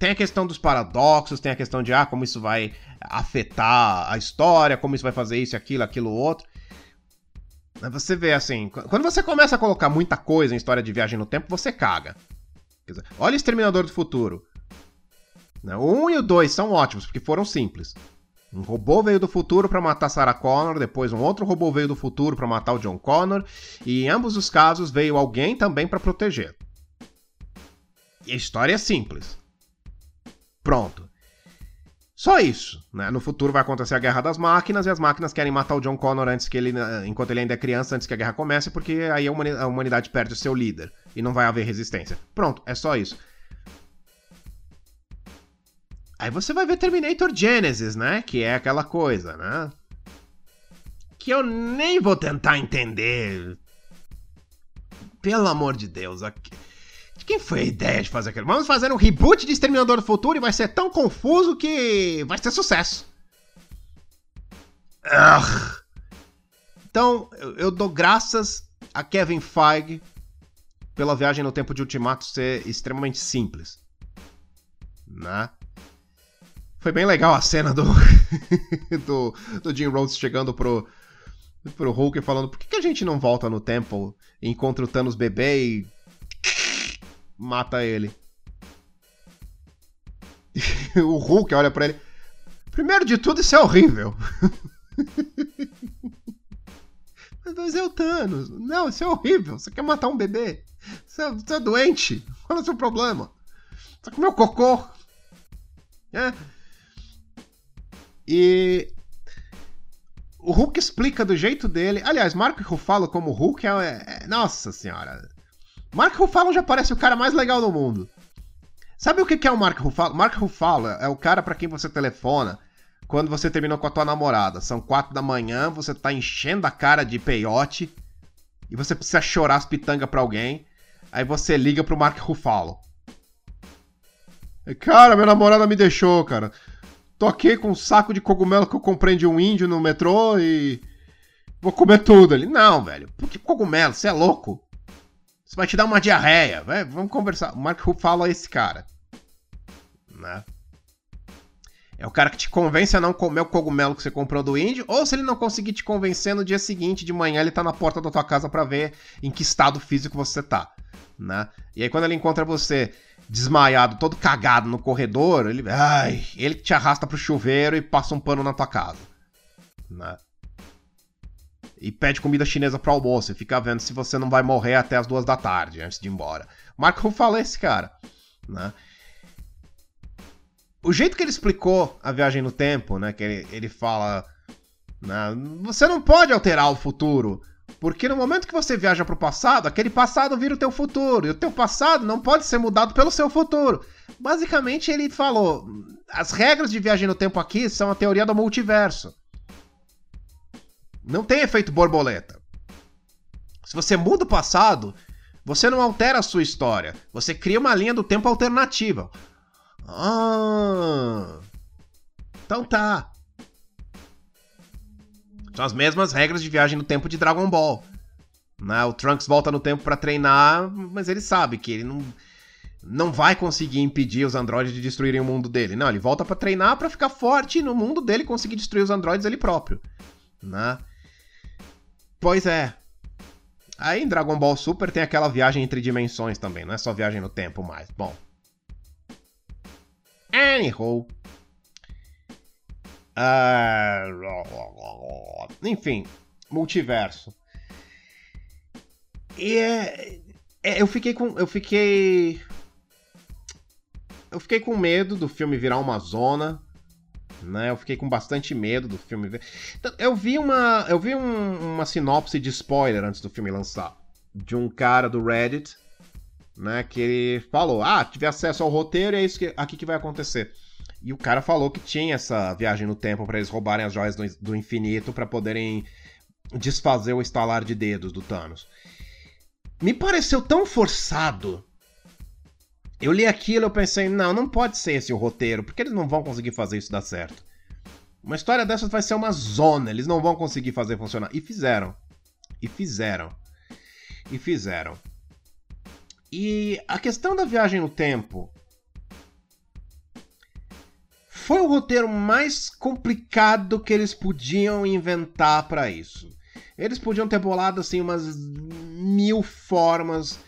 tem a questão dos paradoxos, tem a questão de ah, como isso vai afetar a história, como isso vai fazer isso, aquilo, aquilo, outro. Você vê assim, quando você começa a colocar muita coisa em história de viagem no tempo, você caga. Dizer, olha Exterminador do Futuro. Né? O 1 e o 2 são ótimos, porque foram simples. Um robô veio do futuro para matar Sarah Connor, depois um outro robô veio do futuro para matar o John Connor, e em ambos os casos veio alguém também para proteger. E a história é simples. Pronto. Só isso, né? No futuro vai acontecer a guerra das máquinas e as máquinas querem matar o John Connor antes que ele, enquanto ele ainda é criança, antes que a guerra comece, porque aí a humanidade perde o seu líder e não vai haver resistência. Pronto, é só isso. Aí você vai ver Terminator Genesis, né? Que é aquela coisa, né? Que eu nem vou tentar entender. Pelo amor de Deus, aqui. De quem foi a ideia de fazer aquilo? Vamos fazer um reboot de Exterminador do Futuro e vai ser tão confuso que vai ser sucesso. Ugh. Então, eu, dou graças a Kevin Feige pela viagem no tempo de Ultimato ser extremamente simples. Né? Foi bem legal a cena do, do, do Jim Rhodes chegando pro, pro Hulk falando por que, que a gente não volta no tempo encontra o Thanos bebê e mata ele. o Hulk olha para ele. Primeiro de tudo, isso é horrível. Mas é o Thanos. Não, isso é horrível. Você quer matar um bebê? Você é, você é doente. Qual é o seu problema? Você comeu cocô? É. E o Hulk explica do jeito dele. Aliás, Marco Ruffalo como Hulk é, é, Nossa senhora. Marco Ruffalo já parece o cara mais legal do mundo. Sabe o que é o Marco Ruffalo? Marco Ruffalo é o cara para quem você telefona quando você terminou com a tua namorada. São quatro da manhã, você tá enchendo a cara de peiote e você precisa chorar as pitangas pra alguém. Aí você liga pro Marco Ruffalo. Cara, minha namorada me deixou, cara. Tô aqui com um saco de cogumelo que eu comprei de um índio no metrô e. Vou comer tudo ali. Não, velho. Por que cogumelo? Você é louco? Isso vai te dar uma diarreia. Vai, vamos conversar. O Mark Ruffalo é esse cara. Né? É o cara que te convence a não comer o cogumelo que você comprou do índio, ou se ele não conseguir te convencer no dia seguinte, de manhã, ele tá na porta da tua casa para ver em que estado físico você tá, né? E aí quando ele encontra você desmaiado, todo cagado no corredor, ele, ai, ele te arrasta pro chuveiro e passa um pano na tua casa. Né? E pede comida chinesa pro almoço e fica vendo se você não vai morrer até as duas da tarde antes de ir embora. Marco é esse cara. Né? O jeito que ele explicou a viagem no tempo, né? Que ele, ele fala. Né, você não pode alterar o futuro. Porque no momento que você viaja para o passado, aquele passado vira o teu futuro. E o teu passado não pode ser mudado pelo seu futuro. Basicamente, ele falou: as regras de viagem no tempo aqui são a teoria do multiverso. Não tem efeito borboleta. Se você muda o passado, você não altera a sua história. Você cria uma linha do tempo alternativa. Ah. Então tá. São as mesmas regras de viagem no tempo de Dragon Ball. Né? O Trunks volta no tempo para treinar, mas ele sabe que ele não, não vai conseguir impedir os androides de destruírem o mundo dele. Não, ele volta para treinar para ficar forte no mundo dele conseguir destruir os androides ele próprio. Né? Pois é. Aí em Dragon Ball Super tem aquela viagem entre dimensões também, não é só viagem no tempo mais. Bom. Anyhow. Uh, enfim, multiverso. E é, é, eu fiquei com. Eu fiquei. Eu fiquei com medo do filme virar uma zona. Né? Eu fiquei com bastante medo do filme. Então, eu vi uma. Eu vi um, uma sinopse de spoiler antes do filme lançar. De um cara do Reddit. Né, que ele falou: Ah, tive acesso ao roteiro, é isso que, aqui que vai acontecer. E o cara falou que tinha essa viagem no tempo para eles roubarem as joias do, do infinito para poderem desfazer o estalar de dedos do Thanos. Me pareceu tão forçado. Eu li aquilo e pensei, não, não pode ser esse o roteiro, porque eles não vão conseguir fazer isso dar certo. Uma história dessas vai ser uma zona, eles não vão conseguir fazer funcionar. E fizeram. E fizeram. E fizeram. E a questão da viagem no tempo foi o roteiro mais complicado que eles podiam inventar para isso. Eles podiam ter bolado assim umas mil formas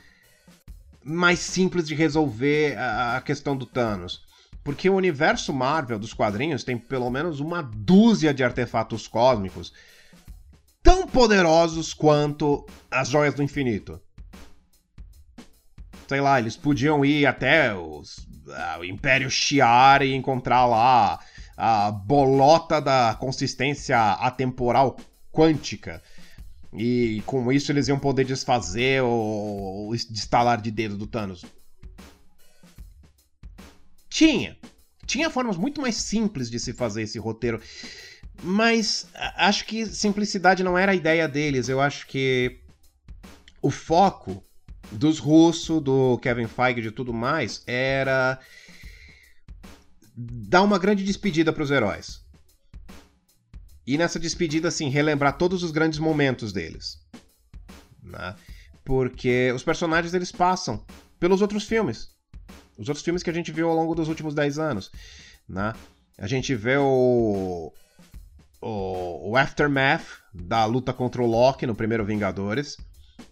mais simples de resolver a, questão do Thanos. Porque o universo Marvel dos quadrinhos tem pelo menos uma dúzia de artefatos cósmicos tão poderosos quanto as joias do infinito. Sei lá, eles podiam ir até os, o Império Shi'ar e encontrar lá a bolota da consistência atemporal quântica. E com isso eles iam poder desfazer o, o estalar de dedo do Thanos. Tinha. Tinha formas muito mais simples de se fazer esse roteiro. Mas acho que simplicidade não era a ideia deles. Eu acho que o foco dos russos, do Kevin Feige e de tudo mais era dar uma grande despedida para os heróis. E nessa despedida, assim, relembrar todos os grandes momentos deles. Né? Porque os personagens eles passam pelos outros filmes. Os outros filmes que a gente viu ao longo dos últimos 10 anos. Né? A gente vê o, o, o Aftermath da luta contra o Loki no primeiro Vingadores.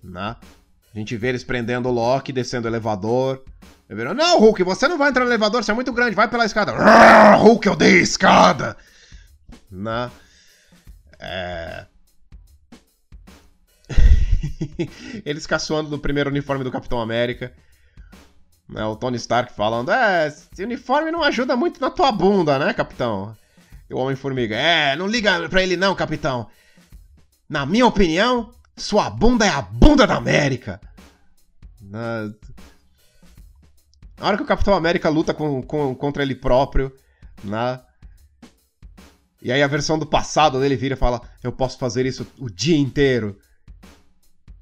Né? A gente vê eles prendendo o Loki, descendo o elevador. Viram, não, Hulk, você não vai entrar no elevador, você é muito grande, vai pela escada. Hulk, eu dei a escada! Né? É... eles caçoando no primeiro uniforme do Capitão América. Né, o Tony Stark falando: É, esse uniforme não ajuda muito na tua bunda, né, capitão? E o Homem-Formiga: É, não liga pra ele não, capitão. Na minha opinião, sua bunda é a bunda da América. Na, na hora que o Capitão América luta com, com, contra ele próprio, né? E aí a versão do passado dele vira e fala: Eu posso fazer isso o dia inteiro.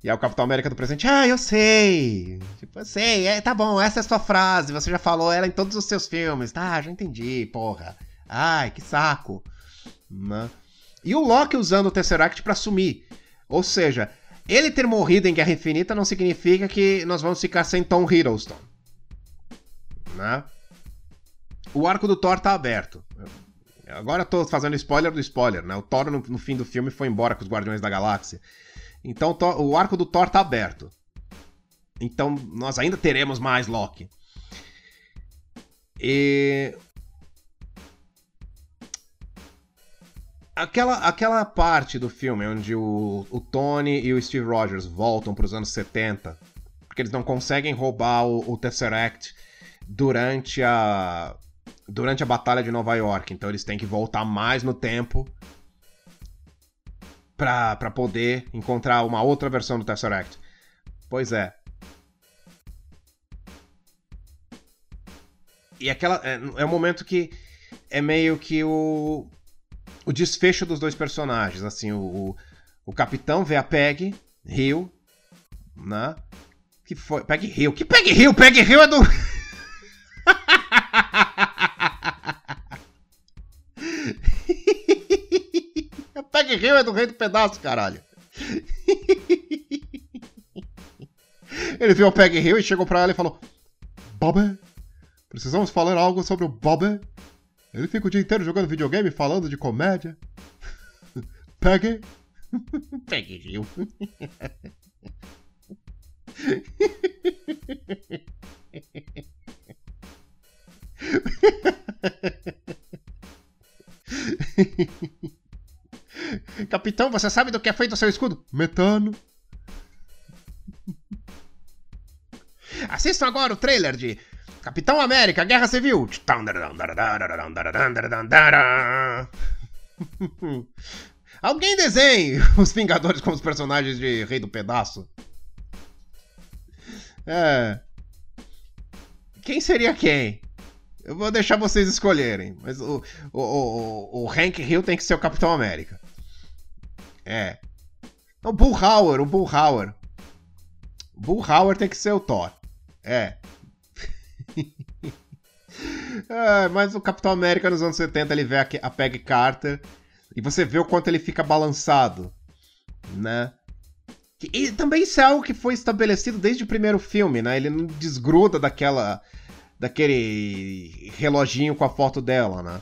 E aí o Capitão América do presente, ah, eu sei. Tipo, eu sei, é, tá bom, essa é a sua frase, você já falou ela em todos os seus filmes. Tá, já entendi, porra. Ai, que saco. Né? E o Loki usando o Tesseract para sumir. Ou seja, ele ter morrido em Guerra Infinita não significa que nós vamos ficar sem Tom Hiddleston. Né? O arco do Thor tá aberto. Agora tô fazendo spoiler do spoiler, né? O Thor no, no fim do filme foi embora com os Guardiões da Galáxia. Então o arco do Thor tá aberto. Então nós ainda teremos mais Loki. E. Aquela, aquela parte do filme onde o, o Tony e o Steve Rogers voltam para os anos 70, porque eles não conseguem roubar o, o Tesseract durante a, durante a Batalha de Nova York. Então eles têm que voltar mais no tempo para poder encontrar uma outra versão do Tesseract. Pois é. E aquela é, é um momento que é meio que o o desfecho dos dois personagens, assim, o, o, o capitão vê a Peg Hill, né? Que foi Peg Hill? Que Peg Hill? Peg Hill é do Peg Hill é do Rei do Pedaço, caralho. Ele viu o Peg Hill e chegou pra ela e falou: Bob, precisamos falar algo sobre o Bob. Ele fica o dia inteiro jogando videogame, falando de comédia. Peg. Peg Hill. Capitão, você sabe do que é feito o seu escudo? Metano. Assistam agora o trailer de Capitão América, Guerra Civil. Alguém desenhe os Vingadores como os personagens de Rei do Pedaço. É. Quem seria quem? Eu vou deixar vocês escolherem. Mas o, o, o, o Hank Hill tem que ser o Capitão América. É. O Bullhauer, o Bullhauer. Bullhauer tem que ser o Thor. É. é. Mas o Capitão América nos anos 70 ele vê a Peg Carter e você vê o quanto ele fica balançado, né? E também isso é algo que foi estabelecido desde o primeiro filme, né? Ele não desgruda daquela daquele reloginho com a foto dela, né?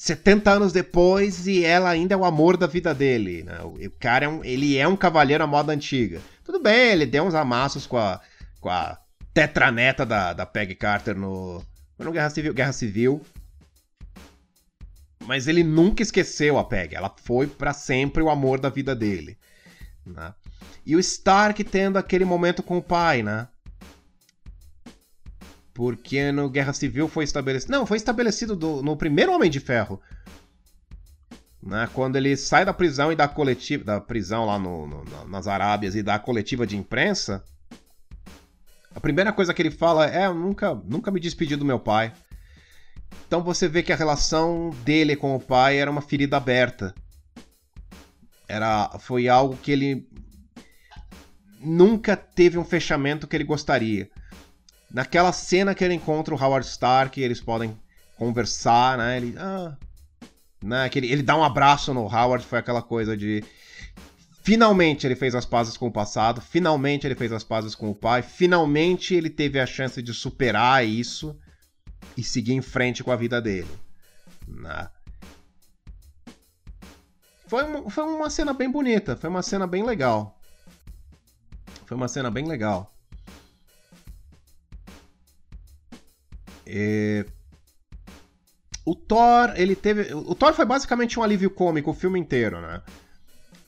70 anos depois e ela ainda é o amor da vida dele. Né? O cara é um, ele é um cavaleiro à moda antiga. Tudo bem, ele deu uns amassos com a, com a tetraneta da, da Peg Carter no, no Guerra Civil. Guerra Civil. Mas ele nunca esqueceu a Peg. Ela foi para sempre o amor da vida dele. Né? E o Stark tendo aquele momento com o pai, né? Porque no Guerra Civil foi estabelecido. Não, foi estabelecido do, no primeiro Homem de Ferro. Né? Quando ele sai da prisão e dá coletiva. Da prisão lá no, no, nas Arábias e dá coletiva de imprensa. A primeira coisa que ele fala é: Eu nunca, nunca me despedi do meu pai. Então você vê que a relação dele com o pai era uma ferida aberta. Era, foi algo que ele nunca teve um fechamento que ele gostaria. Naquela cena que ele encontra o Howard Stark, eles podem conversar, né? Ele, ah, né? Que ele, ele dá um abraço no Howard, foi aquela coisa de Finalmente ele fez as pazes com o passado, finalmente ele fez as pazes com o pai, finalmente ele teve a chance de superar isso e seguir em frente com a vida dele. Né? Foi, foi uma cena bem bonita, foi uma cena bem legal. Foi uma cena bem legal. E... O Thor, ele teve. O Thor foi basicamente um alívio cômico o filme inteiro, né?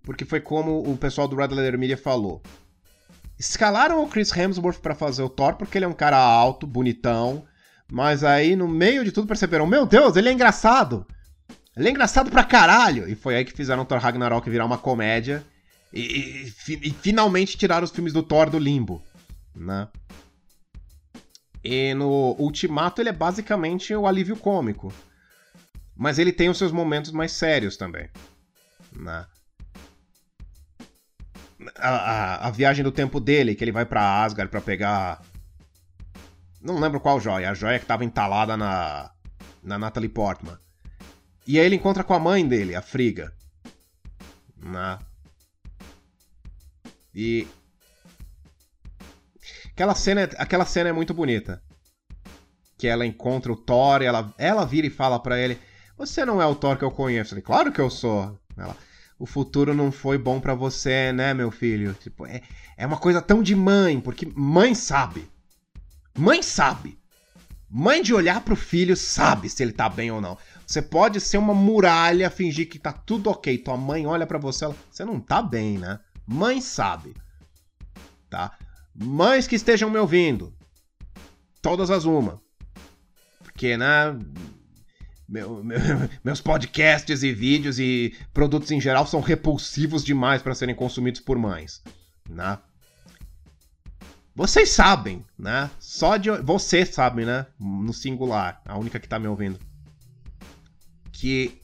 Porque foi como o pessoal do Red Letter Media falou. Escalaram o Chris Hemsworth para fazer o Thor porque ele é um cara alto, bonitão, mas aí no meio de tudo perceberam: Meu Deus, ele é engraçado! Ele é engraçado pra caralho! E foi aí que fizeram o Thor Ragnarok virar uma comédia e, e, e finalmente tiraram os filmes do Thor do limbo, né? E no Ultimato ele é basicamente o alívio cômico. Mas ele tem os seus momentos mais sérios também. Né? A, a, a, viagem do tempo dele, que ele vai para Asgard para pegar. Não lembro qual joia, a joia que tava entalada na, na Natalie Portman. E aí ele encontra com a mãe dele, a Friga. Né? E Aquela cena, aquela cena é muito bonita. Que ela encontra o Thor ela, ela vira e fala para ele: Você não é o Thor que eu conheço. Ele, claro que eu sou. Ela, o futuro não foi bom para você, né, meu filho? Tipo, é, é uma coisa tão de mãe, porque mãe sabe. Mãe sabe. Mãe de olhar pro filho sabe se ele tá bem ou não. Você pode ser uma muralha, fingir que tá tudo ok. Tua mãe olha para você, ela, você não tá bem, né? Mãe sabe. Tá? Mães que estejam me ouvindo, todas as uma. Porque, né? Meu, meu, meus podcasts e vídeos e produtos em geral são repulsivos demais para serem consumidos por mães, né? Vocês sabem, né? Só de você sabe, né? No singular, a única que tá me ouvindo, que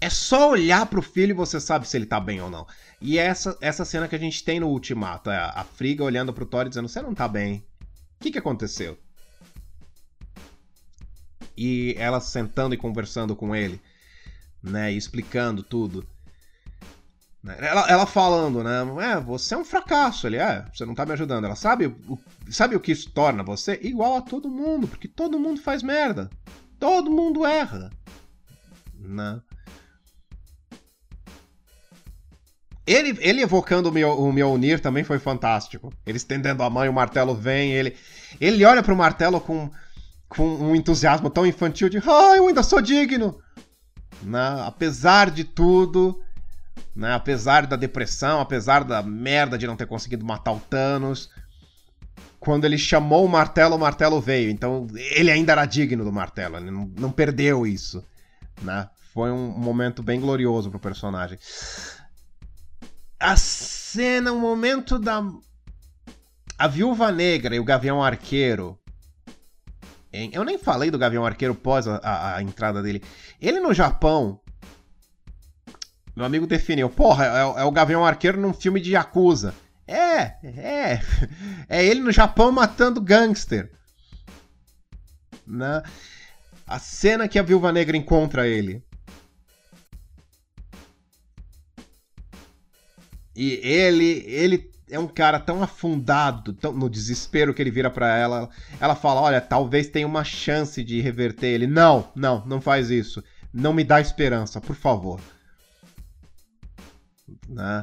é só olhar pro filho e você sabe se ele tá bem ou não. E essa, essa cena que a gente tem no Ultimato, é a Friga olhando pro Thor e dizendo: Você não tá bem. O que, que aconteceu? E ela sentando e conversando com ele, né? E explicando tudo. Ela, ela falando, né? É, você é um fracasso. Ele é, você não tá me ajudando. Ela sabe o, sabe o que isso torna você? Igual a todo mundo, porque todo mundo faz merda. Todo mundo erra. Né? Ele, ele evocando o, Mjolnir também foi fantástico. Ele estendendo a mão e o martelo vem. Ele, ele olha pro martelo com, com um entusiasmo tão infantil de ah, eu ainda sou digno! Né? Apesar de tudo, né? apesar da depressão, apesar da merda de não ter conseguido matar o Thanos, quando ele chamou o martelo, o martelo veio. Então ele ainda era digno do martelo, ele não, não perdeu isso. Né? Foi um momento bem glorioso pro personagem a cena, o momento da. A Viúva Negra e o Gavião Arqueiro. Eu nem falei do Gavião Arqueiro pós a, a, a entrada dele. Ele no Japão. Meu amigo definiu. Porra, é, é o Gavião Arqueiro num filme de Yakuza. É, é. É ele no Japão matando gangster. Né? A cena que a Viúva Negra encontra ele. E ele, ele é um cara tão afundado, tão no desespero que ele vira para ela. Ela fala: "Olha, talvez tenha uma chance de reverter ele". Não, não, não faz isso. Não me dá esperança, por favor. Né?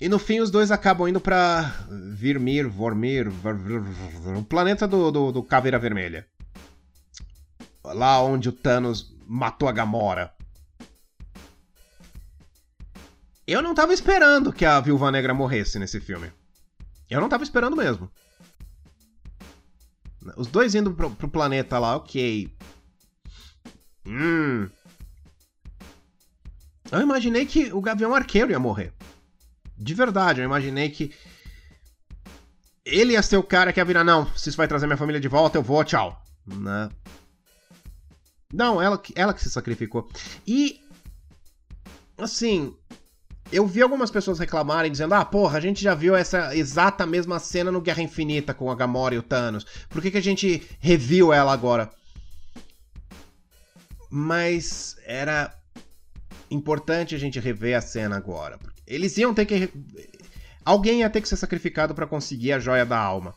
E no fim os dois acabam indo pra Virmir, Vormir, o planeta do, do, do Caveira Vermelha. Lá onde o Thanos matou a Gamora. Eu não tava esperando que a Viúva Negra morresse nesse filme. Eu não tava esperando mesmo. Os dois indo pro, pro planeta lá, ok. Hum. Eu imaginei que o Gavião Arqueiro ia morrer. De verdade, eu imaginei que. Ele ia ser o cara que ia virar, não, se isso vai trazer minha família de volta, eu vou, tchau. Né? Não, ela, ela que se sacrificou. E. Assim, eu vi algumas pessoas reclamarem, dizendo: ah, porra, a gente já viu essa exata mesma cena no Guerra Infinita com a Gamora e o Thanos. Por que, que a gente reviu ela agora? Mas era importante a gente rever a cena agora. Eles iam ter que. Alguém ia ter que ser sacrificado para conseguir a joia da alma.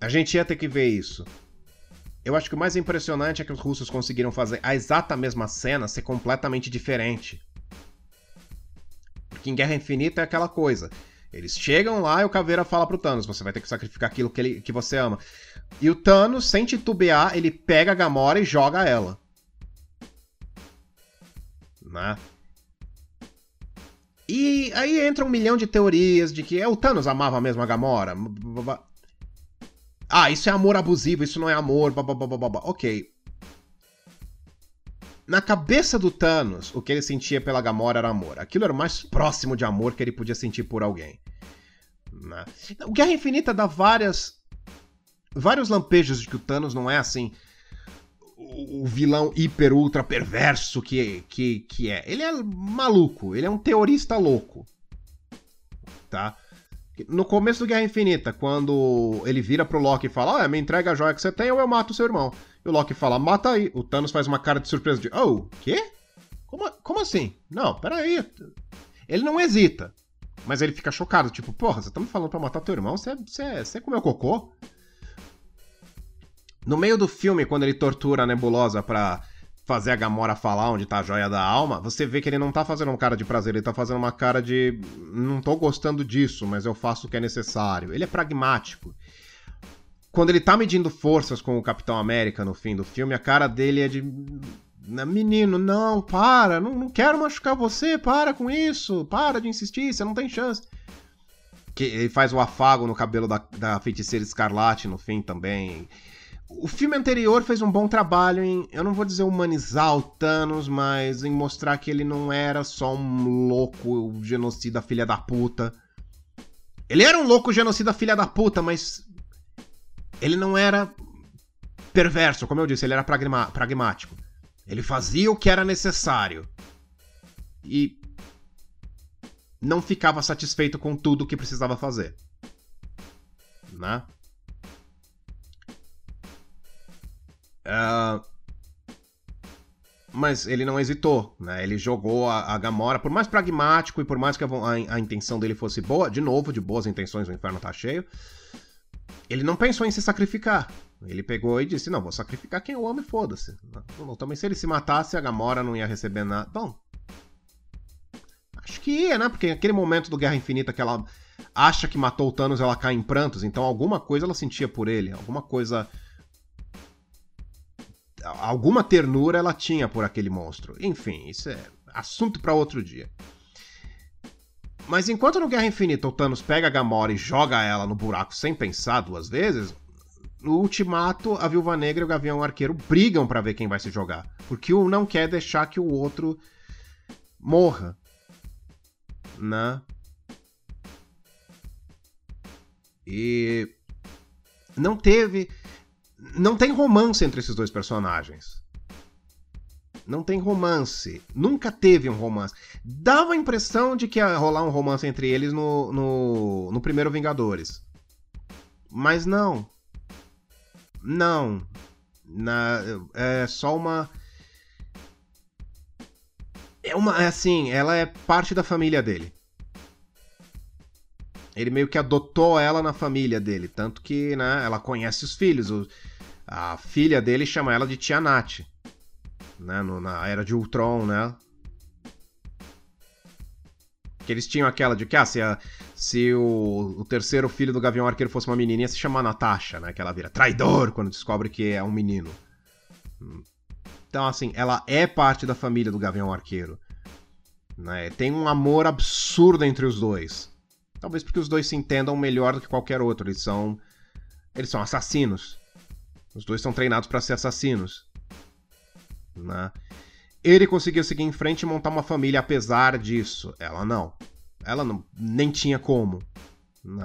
A gente ia ter que ver isso. Eu acho que o mais impressionante é que os russos conseguiram fazer a exata mesma cena ser completamente diferente. Porque em Guerra Infinita é aquela coisa. Eles chegam lá e o Caveira fala pro Thanos: você vai ter que sacrificar aquilo que, ele, que você ama. E o Thanos, sem titubear, ele pega a Gamora e joga ela. Né? E aí entra um milhão de teorias de que é, o Thanos amava mesmo a Gamora. Ah, isso é amor abusivo, isso não é amor. Ok na cabeça do Thanos, o que ele sentia pela Gamora era amor. Aquilo era o mais próximo de amor que ele podia sentir por alguém. Né? O Guerra Infinita dá várias. vários lampejos de que o Thanos não é assim. O vilão hiper ultra perverso que, que, que é. Ele é maluco, ele é um teorista louco. Tá? No começo do Guerra Infinita, quando ele vira pro Loki e fala: Ah, me entrega a joia que você tem ou eu mato seu irmão. E o Loki fala, mata aí. O Thanos faz uma cara de surpresa de, oh, quê? Como, como assim? Não, peraí. Ele não hesita. Mas ele fica chocado, tipo, porra, você tá me falando pra matar teu irmão? Você, você, você comeu cocô? No meio do filme, quando ele tortura a nebulosa pra fazer a Gamora falar onde tá a joia da alma, você vê que ele não tá fazendo uma cara de prazer, ele tá fazendo uma cara de. Não tô gostando disso, mas eu faço o que é necessário. Ele é pragmático quando ele tá medindo forças com o Capitão América no fim do filme, a cara dele é de. Menino, não, para, não, não quero machucar você, para com isso, para de insistir, você não tem chance. Que ele faz o afago no cabelo da, da feiticeira escarlate no fim também. O filme anterior fez um bom trabalho em, eu não vou dizer humanizar o Thanos, mas em mostrar que ele não era só um louco genocida filha da puta. Ele era um louco genocida filha da puta, mas ele não era perverso, como eu disse, ele era pragmático. Ele fazia o que era necessário. E não ficava satisfeito com tudo o que precisava fazer. Né? Uh, mas ele não hesitou, né? Ele jogou a, a, Gamora, por mais pragmático e por mais que a, a, a, intenção dele fosse boa, de novo, de boas intenções, o inferno tá cheio ele não pensou em se sacrificar. Ele pegou e disse: Não, vou sacrificar quem eu amo e foda-se. Também se ele se matasse, a Gamora não ia receber nada. Bom. Acho que ia, né? Porque naquele momento do Guerra Infinita que ela acha que matou o Thanos, ela cai em prantos. Então alguma coisa ela sentia por ele. Alguma coisa. Alguma ternura ela tinha por aquele monstro. Enfim, isso é assunto para outro dia. Mas enquanto no Guerra Infinita o Thanos pega a Gamora e joga ela no buraco sem pensar duas vezes, no Ultimato a Viúva Negra e o Gavião Arqueiro brigam para ver quem vai se jogar. Porque um não quer deixar que o outro morra. Né? E não teve. Não tem romance entre esses dois personagens não tem romance. Nunca teve um romance. Dava a impressão de que ia rolar um romance entre eles no, no, no primeiro Vingadores. Mas não. Não. Na, é só uma. É uma. É assim, ela é parte da família dele. Ele meio que adotou ela na família dele. Tanto que, né, ela conhece os filhos. O, a filha dele chama ela de Tia Nath né? No, na era de Ultron, né? Que eles tinham aquela de que, ah, se, a, se o, o, terceiro filho do Gavião Arqueiro fosse uma menininha, se chamar Natasha, né? Que ela vira traidor quando descobre que é um menino. Então, assim, ela é parte da família do Gavião Arqueiro. Né? Tem um amor absurdo entre os dois. Talvez porque os dois se entendam melhor do que qualquer outro. Eles são. Eles são assassinos. Os dois são treinados para ser assassinos. Né? Ele conseguiu seguir em frente e montar uma família apesar disso. Ela não. Ela não, nem tinha como.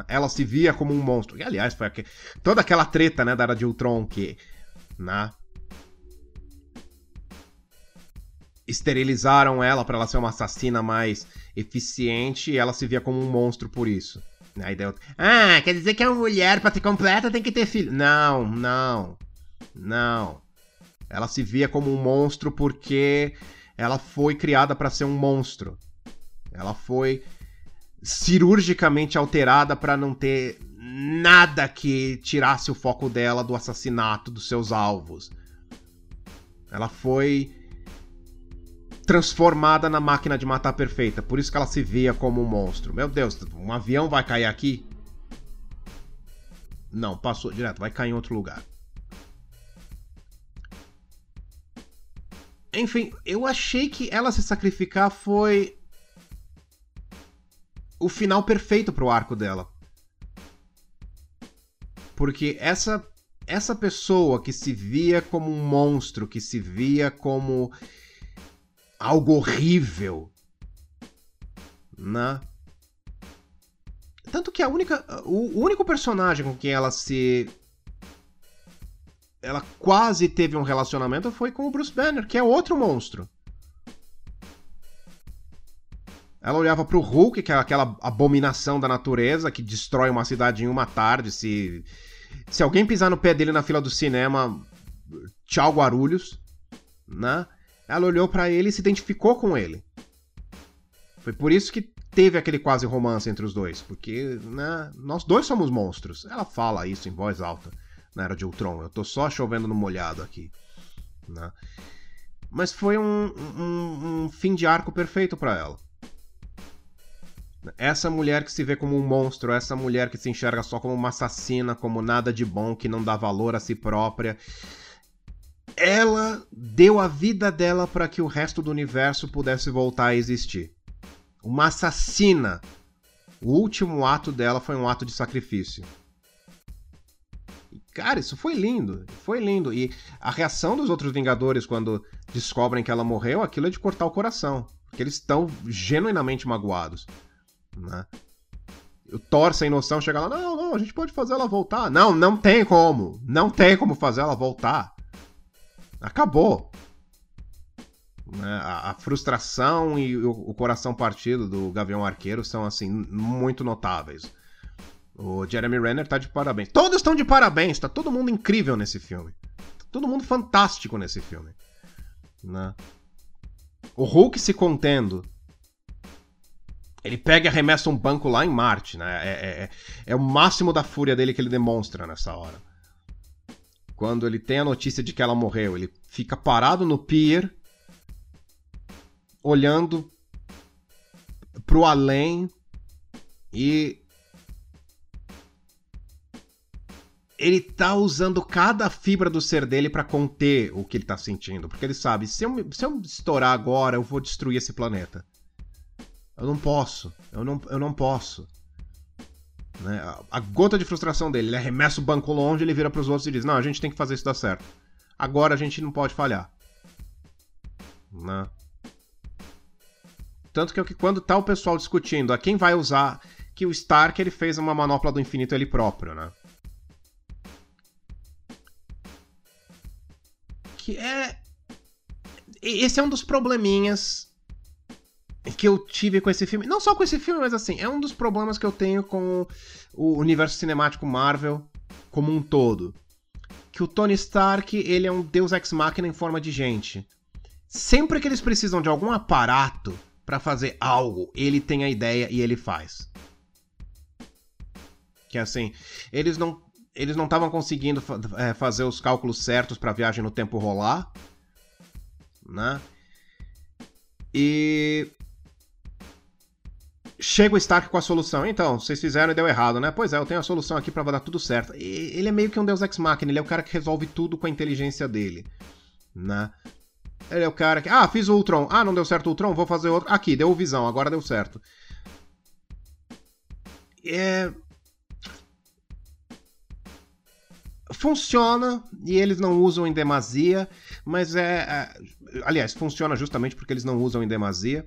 Ela se via como um monstro. E aliás, foi aqui, toda aquela treta, né, da Era de Ultron que, né, esterilizaram ela para ela ser uma assassina mais eficiente e ela se via como um monstro por isso. Aí deu, ah, quer dizer que a mulher para ser completa tem que ter filho? Não, não, não. Ela se via como um monstro porque ela foi criada para ser um monstro. Ela foi cirurgicamente alterada para não ter nada que tirasse o foco dela do assassinato dos seus alvos. Ela foi transformada na máquina de matar perfeita. Por isso que ela se via como um monstro. Meu Deus, um avião vai cair aqui? Não, passou direto, vai cair em outro lugar. Enfim, eu achei que ela se sacrificar foi o final perfeito pro arco dela. Porque essa essa pessoa que se via como um monstro, que se via como algo horrível, né? Tanto que a única o único personagem com quem ela se ela quase teve um relacionamento foi com o Bruce Banner, que é outro monstro. Ela olhava pro Hulk, que é aquela abominação da natureza que destrói uma cidade em uma tarde. Se, se alguém pisar no pé dele na fila do cinema, tchau Guarulhos, né? Ela olhou para ele e se identificou com ele. Foi por isso que teve aquele quase romance entre os dois, porque né, nós dois somos monstros. Ela fala isso em voz alta na Era de Ultron. Eu tô só chovendo no molhado aqui. Né? Mas foi um, um, um fim de arco perfeito para ela. Essa mulher que se vê como um monstro, essa mulher que se enxerga só como uma assassina, como nada de bom, que não dá valor a si própria. Ela deu a vida dela para que o resto do universo pudesse voltar a existir. Uma assassina. O último ato dela foi um ato de sacrifício. Cara, isso foi lindo. Foi lindo. E a reação dos outros Vingadores quando descobrem que ela morreu, aquilo é de cortar o coração. Porque eles estão genuinamente magoados. Né? O Thor, sem noção, chega lá: não, não, a gente pode fazer ela voltar. Não, não tem como. Não tem como fazer ela voltar. Acabou. Né? A, a, frustração e o, o coração partido do Gavião Arqueiro são, assim, muito notáveis. O Jeremy Renner tá de parabéns. Todos estão de parabéns, tá todo mundo incrível nesse filme. Tá todo mundo fantástico nesse filme. Né? O Hulk se contendo. Ele pega e arremessa um banco lá em Marte, né? É, é, é, é o máximo da fúria dele que ele demonstra nessa hora. Quando ele tem a notícia de que ela morreu, ele fica parado no pier, olhando pro além e ele tá usando cada fibra do ser dele para conter o que ele tá sentindo. Porque ele sabe, se eu, se eu estourar agora, eu vou destruir esse planeta. Eu não posso. Eu não, eu não posso. Né? A, a, gota de frustração dele, ele arremessa o banco longe, ele vira pros outros e diz: Não, a gente tem que fazer isso dar certo. Agora a gente não pode falhar. Né? Tanto que, é que quando tá o pessoal discutindo a quem vai usar, que o Stark ele fez uma manopla do infinito ele próprio, né? Que é. Esse é um dos probleminhas que eu tive com esse filme. Não só com esse filme, mas assim, é um dos problemas que eu tenho com o universo cinemático Marvel como um todo. Que o Tony Stark, ele é um deus ex-máquina em forma de gente. Sempre que eles precisam de algum aparato para fazer algo, ele tem a ideia e ele faz. Que assim, eles não eles não estavam conseguindo é, fazer os cálculos certos para a viagem no tempo rolar, né? E Chega o Stark com a solução. Então, vocês fizeram e deu errado, né? Pois é, eu tenho a solução aqui para dar tudo certo. E ele é meio que um Deus Ex Machina, ele é o cara que resolve tudo com a inteligência dele, né? Ele é o cara que, ah, fiz o Ultron. Ah, não deu certo o Ultron, vou fazer outro. Aqui, deu visão, agora deu certo. É... Funciona e eles não usam em demasia, mas é, é. Aliás, funciona justamente porque eles não usam em demasia.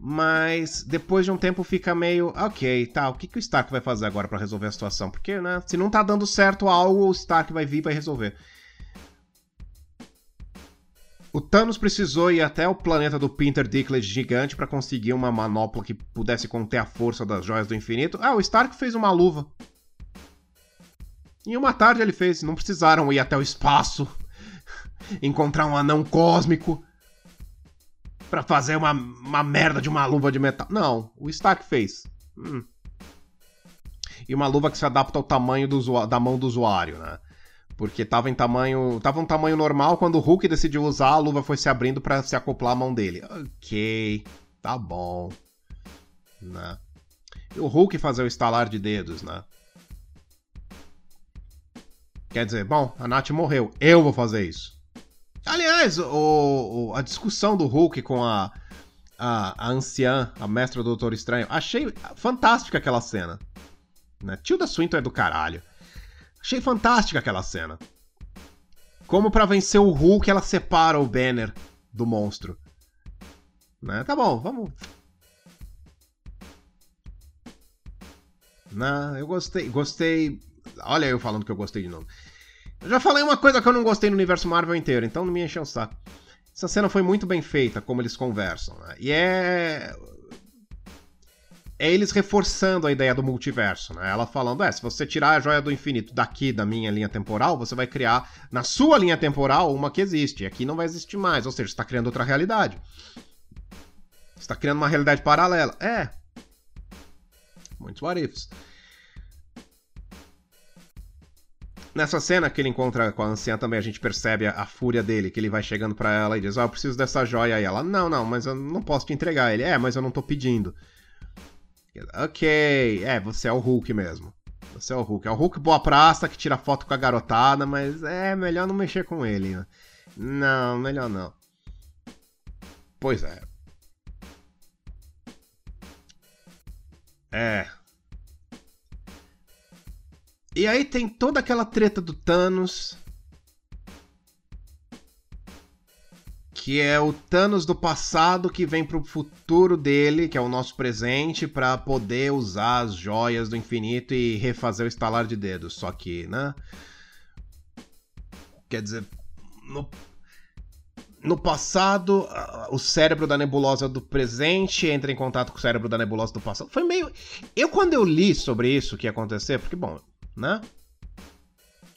Mas depois de um tempo fica meio, ok, tá, o que, que o Stark vai fazer agora para resolver a situação? Porque, né, se não tá dando certo algo, o Stark vai vir e vai resolver. O Thanos precisou ir até o planeta do Pinter Dinklage gigante para conseguir uma manopla que pudesse conter a força das joias do infinito. Ah, o Stark fez uma luva. Em uma tarde ele fez, não precisaram ir até o espaço, encontrar um anão cósmico para fazer uma, uma merda de uma luva de metal. Não, o Stark fez. Hum. E uma luva que se adapta ao tamanho do, da mão do usuário, né? Porque tava em tamanho. Tava um tamanho normal, quando o Hulk decidiu usar, a luva foi se abrindo para se acoplar à mão dele. Ok, tá bom. Né? E o Hulk fazer o estalar de dedos, né? Quer dizer, bom, a Nath morreu, eu vou fazer isso. Aliás, o, o, a discussão do Hulk com a, a, a anciã, a mestra do Doutor Estranho, achei fantástica aquela cena. Né? Tilda Swinton é do caralho. Achei fantástica aquela cena. Como para vencer o Hulk, ela separa o Banner do monstro. Né? Tá bom, vamos. Não, eu gostei, gostei. Olha eu falando que eu gostei de novo. Eu já falei uma coisa que eu não gostei no universo Marvel inteiro, então não me encheu o saco. Essa cena foi muito bem feita, como eles conversam. Né? E é. É eles reforçando a ideia do multiverso, né? Ela falando, é, se você tirar a joia do infinito daqui da minha linha temporal, você vai criar na sua linha temporal uma que existe. E aqui não vai existir mais. Ou seja, você está criando outra realidade. Você está criando uma realidade paralela. É. Muitos what ifs. Nessa cena que ele encontra com a anciã também, a gente percebe a, a fúria dele, que ele vai chegando para ela e diz: Ah, eu preciso dessa joia. E ela: Não, não, mas eu não posso te entregar. Ele: É, mas eu não tô pedindo. Ok, é, você é o Hulk mesmo. Você é o Hulk. É o Hulk boa praça que tira foto com a garotada, mas é melhor não mexer com ele. Né? Não, melhor não. Pois é. É, e aí tem toda aquela treta do Thanos. Que é o Thanos do passado que vem pro futuro dele, que é o nosso presente, para poder usar as joias do infinito e refazer o estalar de dedos. Só que, né? Quer dizer, no, no passado, o cérebro da nebulosa do presente entra em contato com o cérebro da nebulosa do passado. Foi meio. Eu, quando eu li sobre isso que ia acontecer, porque, bom, né?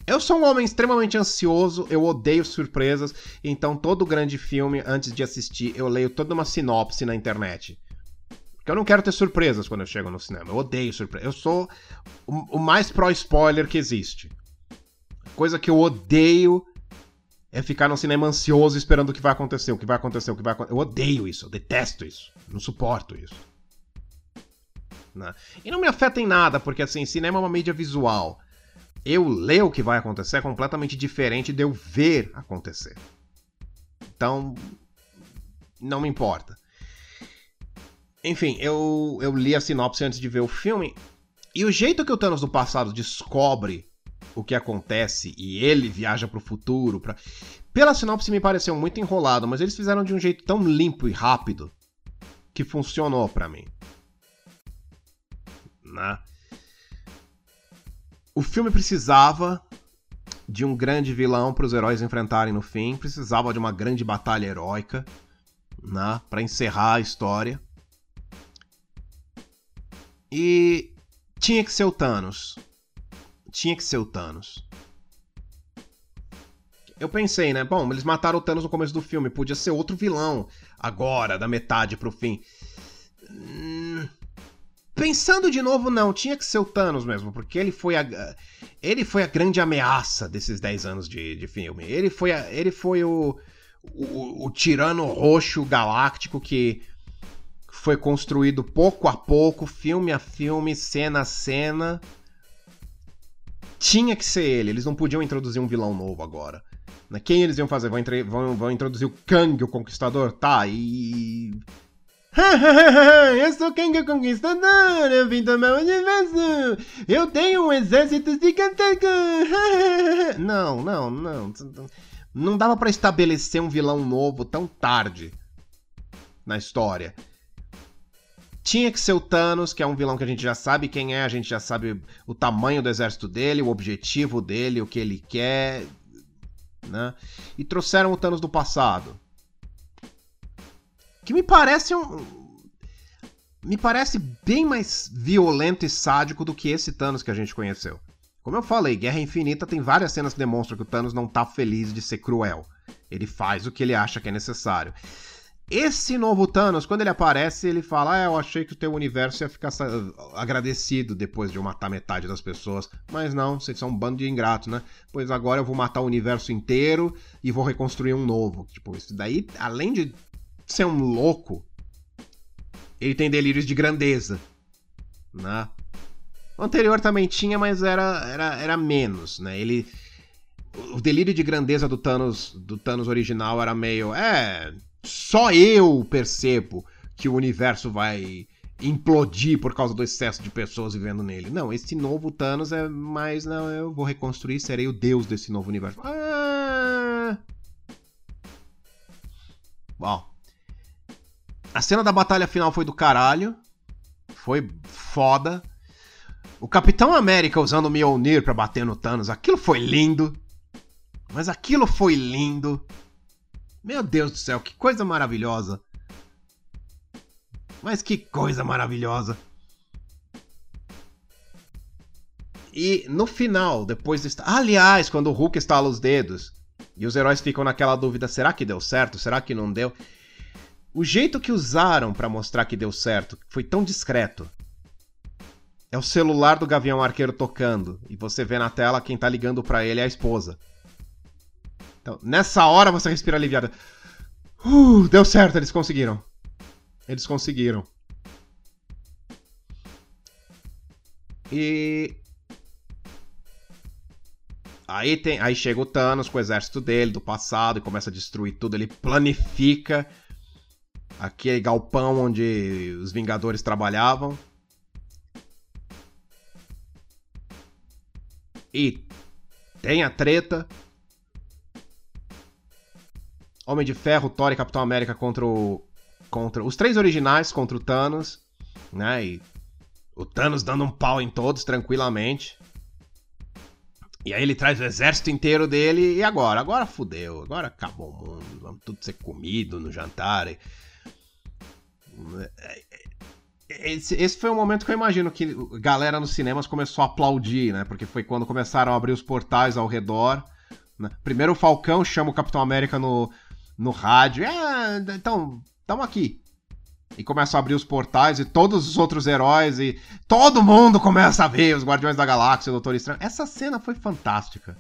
Eu sou um homem extremamente ansioso, eu odeio surpresas, então todo grande filme, antes de assistir, eu leio toda uma sinopse na internet. Porque eu não quero ter surpresas quando eu chego no cinema. Eu odeio surpresas. Eu sou o, mais pró-spoiler que existe. Coisa que eu odeio é ficar no cinema ansioso esperando o que vai acontecer, o que vai acontecer, o que vai acontecer. Eu odeio isso, eu detesto isso. Não suporto isso. Né? E não me afeta em nada, porque assim, cinema é uma mídia visual. Eu ler o que vai acontecer é completamente diferente de eu ver acontecer. Então, não me importa. Enfim, eu, eu li a sinopse antes de ver o filme. E o jeito que o Thanos do passado descobre o que acontece e ele viaja pro futuro. Pra... Pela sinopse me pareceu muito enrolado, mas eles fizeram de um jeito tão limpo e rápido que funcionou para mim né? O filme precisava de um grande vilão para os heróis enfrentarem no fim, precisava de uma grande batalha heróica, né, para encerrar a história. E tinha que ser o Thanos. Tinha que ser o Thanos. Eu pensei, né? Bom, eles mataram o Thanos no começo do filme, podia ser outro vilão agora, da metade pro fim. Pensando de novo, não, tinha que ser o Thanos mesmo, porque ele foi a, ele foi a grande ameaça desses 10 anos de, de filme. Ele foi, a, ele foi o, o, o tirano roxo galáctico que foi construído pouco a pouco, filme a filme, cena a cena. Tinha que ser ele, eles não podiam introduzir um vilão novo agora. Né? Quem eles iam fazer? Vão, vão, vão introduzir o Kang, o Conquistador? Tá, e. eu sou Kang o Conquistador, eu vim tomar o universo, eu tenho um exército de Não, não, não. Não dava para estabelecer um vilão novo tão tarde na história. Tinha que ser o Thanos, que é um vilão que a gente já sabe quem é, a gente já sabe o tamanho do exército dele, o objetivo dele, o que ele quer né? E trouxeram o Thanos do passado. Que me parece um. Me parece bem mais violento e sádico do que esse Thanos que a gente conheceu. Como eu falei, Guerra Infinita tem várias cenas que demonstram que o Thanos não tá feliz de ser cruel. Ele faz o que ele acha que é necessário. Esse novo Thanos, quando ele aparece, ele fala: Ah, eu achei que o teu universo ia ficar agradecido depois de eu matar metade das pessoas. Mas não, vocês são um bando de ingratos, né? Pois agora eu vou matar o universo inteiro e vou reconstruir um novo. Tipo, isso daí, além de ser um louco, ele tem delírios de grandeza, né? O anterior também tinha, mas era, era, era menos, né? Ele. O delírio de grandeza do Thanos, do Thanos original era meio. É só eu percebo que o universo vai implodir por causa do excesso de pessoas vivendo nele. Não, esse novo Thanos é mais. Não, eu vou reconstruir, serei o deus desse novo universo. Ah... Bom. A cena da batalha final foi do caralho. Foi foda. O Capitão América usando o Mjolnir pra bater no Thanos, aquilo foi lindo. Mas aquilo foi lindo. Meu Deus do céu, que coisa maravilhosa! Mas que coisa maravilhosa! E no final, depois de... Aliás, quando o Hulk estala os dedos e os heróis ficam naquela dúvida: será que deu certo? Será que não deu? O jeito que usaram para mostrar que deu certo foi tão discreto. É o celular do Gavião Arqueiro tocando e você vê na tela quem tá ligando para ele é a esposa. Então, nessa hora você respira aliviado. Uh, deu certo, eles conseguiram. Eles conseguiram. E. Aí, tem, aí chega o Thanos com o exército dele do passado e começa a destruir tudo. Ele planifica aquele galpão onde os Vingadores trabalhavam. E tem a treta. Homem de Ferro, Thor e Capitão América contra o. Contra os três originais contra o Thanos, né? E o Thanos dando um pau em todos tranquilamente. E aí ele traz o exército inteiro dele e agora? Agora fudeu, agora acabou o mundo, vamos tudo ser comido no jantar. E... Esse, esse, foi um momento que eu imagino que galera nos cinemas começou a aplaudir, né? Porque foi quando começaram a abrir os portais ao redor. Né? Primeiro o Falcão chama o Capitão América no, no rádio. É, então, estamos aqui. E começa a abrir os portais e todos os outros heróis e todo mundo começa a ver os Guardiões da Galáxia, o Doutor Estranho. Essa cena foi fantástica.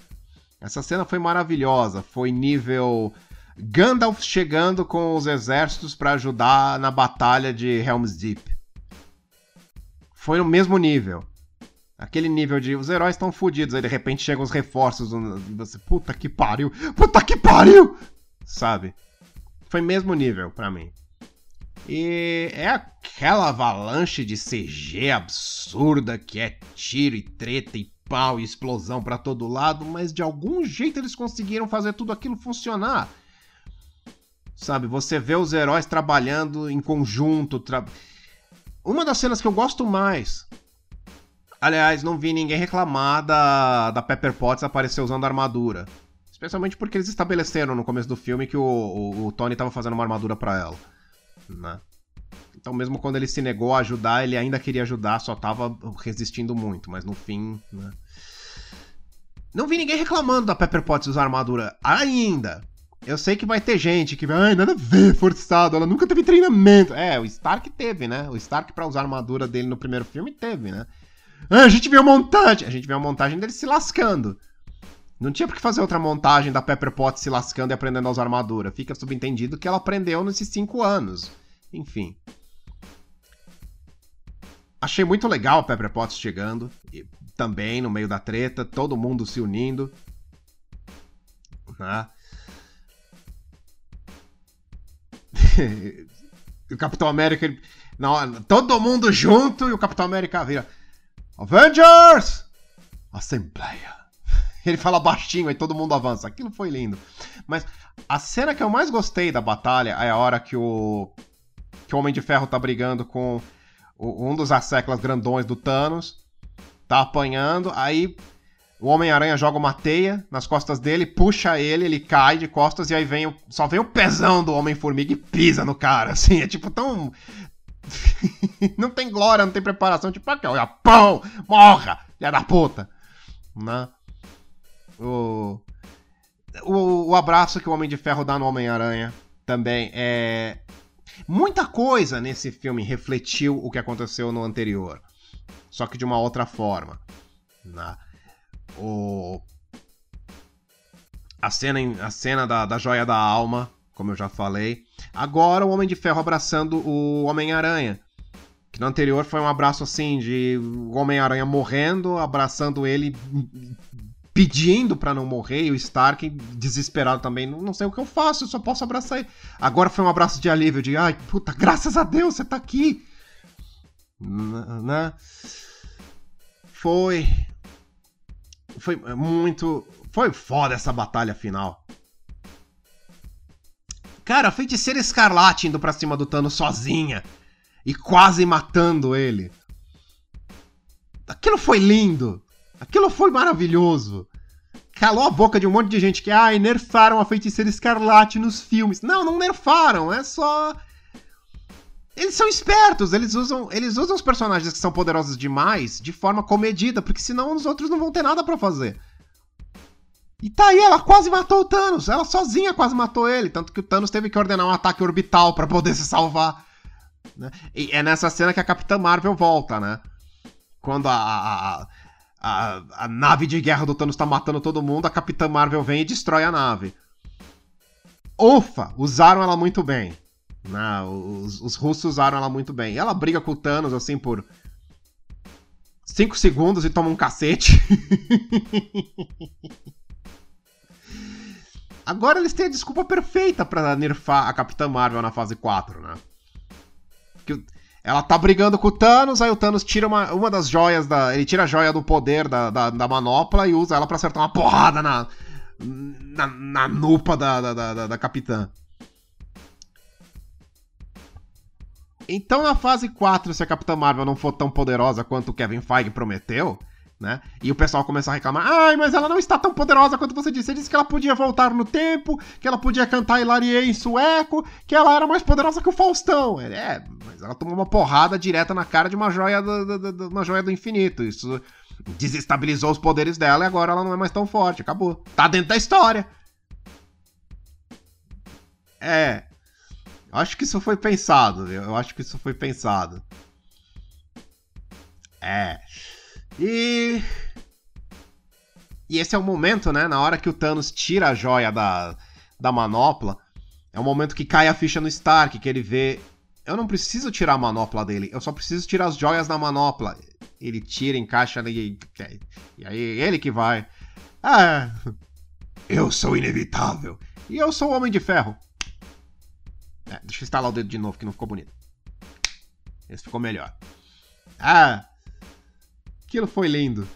Essa cena foi maravilhosa. Foi nível Gandalf chegando com os exércitos para ajudar na batalha de Helm's Deep. Foi no mesmo nível. Aquele nível de os heróis estão fodidos, aí de repente chegam os reforços você, puta que pariu, puta que pariu! sabe? Foi mesmo nível para mim. E é aquela avalanche de CG absurda que é tiro e treta e pau e explosão para todo lado, mas de algum jeito eles conseguiram fazer tudo aquilo funcionar. Sabe, você vê os heróis trabalhando em conjunto. Tra... Uma das cenas que eu gosto mais. Aliás, não vi ninguém reclamar da, da Pepper Potts aparecer usando armadura. Especialmente porque eles estabeleceram no começo do filme que o, o, o Tony estava fazendo uma armadura para ela. Né? Então, mesmo quando ele se negou a ajudar, ele ainda queria ajudar, só tava resistindo muito, mas no fim. Né? Não vi ninguém reclamando da Pepper Potts usar armadura ainda. Eu sei que vai ter gente que vai, ai, nada a ver, forçado, ela nunca teve treinamento. É, o Stark teve, né? O Stark, para usar a armadura dele no primeiro filme, teve, né? Ah, a gente viu a montagem. A gente viu a montagem dele se lascando. Não tinha por que fazer outra montagem da Pepper Potts se lascando e aprendendo a usar armadura. Fica subentendido que ela aprendeu nesses cinco anos. Enfim. Achei muito legal o Pepper Potts chegando, e também no meio da treta, todo mundo se unindo. Né? o Capitão América, ele, todo mundo junto e o Capitão América vira Avengers! Assembleia. Ele fala baixinho e todo mundo avança. Aquilo foi lindo. Mas a cena que eu mais gostei da batalha é a hora que o que o Homem de Ferro tá brigando com um dos asseclas grandões do Thanos. Tá apanhando, aí o Homem-Aranha joga uma teia nas costas dele, puxa ele, ele cai de costas e aí vem o, só vem o pezão do Homem-Formiga e pisa no cara, assim, é tipo tão... não tem glória, não tem preparação, tipo, aqui, olha, pão, morra, filha da puta, né? O... o... O abraço que o Homem de Ferro dá no Homem-Aranha também é... Muita coisa nesse filme refletiu o que aconteceu no anterior, só que de uma outra forma, né? O a cena, a cena da, da joia da alma, como eu já falei. Agora o Homem de Ferro abraçando o Homem-Aranha. Que no anterior foi um abraço assim de o Homem-Aranha morrendo, abraçando ele, pedindo para não morrer, e o Stark desesperado também. Não, não sei o que eu faço, eu só posso abraçar ele. Agora foi um abraço de alívio, de ai, puta, graças a Deus, você tá aqui. Né? Foi foi muito. Foi foda essa batalha final. Cara, a feiticeira escarlate indo pra cima do Thanos sozinha e quase matando ele. Aquilo foi lindo. Aquilo foi maravilhoso. Calou a boca de um monte de gente que, ai, nerfaram a feiticeira escarlate nos filmes. Não, não nerfaram, é só. Eles são espertos, eles usam, eles usam os personagens que são poderosos demais de forma comedida, porque senão os outros não vão ter nada para fazer. E tá aí, ela quase matou o Thanos, ela sozinha quase matou ele, tanto que o Thanos teve que ordenar um ataque orbital para poder se salvar. Né? E é nessa cena que a Capitã Marvel volta, né? Quando a, a, a, a, nave de guerra do Thanos tá matando todo mundo, a Capitã Marvel vem e destrói a nave. Ufa, usaram ela muito bem. Não, os, os russos usaram ela muito bem. Ela briga com o Thanos, assim, por 5 segundos e toma um cacete. Agora eles têm a desculpa perfeita para nerfar a Capitã Marvel na fase 4, né? Ela tá brigando com o Thanos, aí o Thanos tira uma, uma das joias da. Ele tira a joia do poder da, da, da manopla e usa ela para acertar uma porrada na, na, na nupa da, da, da, da Capitã. Então, na fase 4, se a Capitã Marvel não for tão poderosa quanto o Kevin Feige prometeu, né? E o pessoal começar a reclamar: ai, mas ela não está tão poderosa quanto você disse. Você disse que ela podia voltar no tempo, que ela podia cantar Hilarie em sueco, que ela era mais poderosa que o Faustão. É, mas ela tomou uma porrada direta na cara de uma joia do, do, do, uma joia do infinito. Isso desestabilizou os poderes dela e agora ela não é mais tão forte. Acabou. Tá dentro da história. É, Acho que isso foi pensado, eu acho que isso foi pensado. É. E. E esse é o momento, né? Na hora que o Thanos tira a joia da, da manopla, é o momento que cai a ficha no Stark, que ele vê. Eu não preciso tirar a manopla dele, eu só preciso tirar as joias da manopla. Ele tira, encaixa e. E aí ele que vai. Ah. Eu sou inevitável. E eu sou o Homem de Ferro. É, deixa eu instalar o dedo de novo que não ficou bonito. Esse ficou melhor. Ah! Aquilo foi lindo.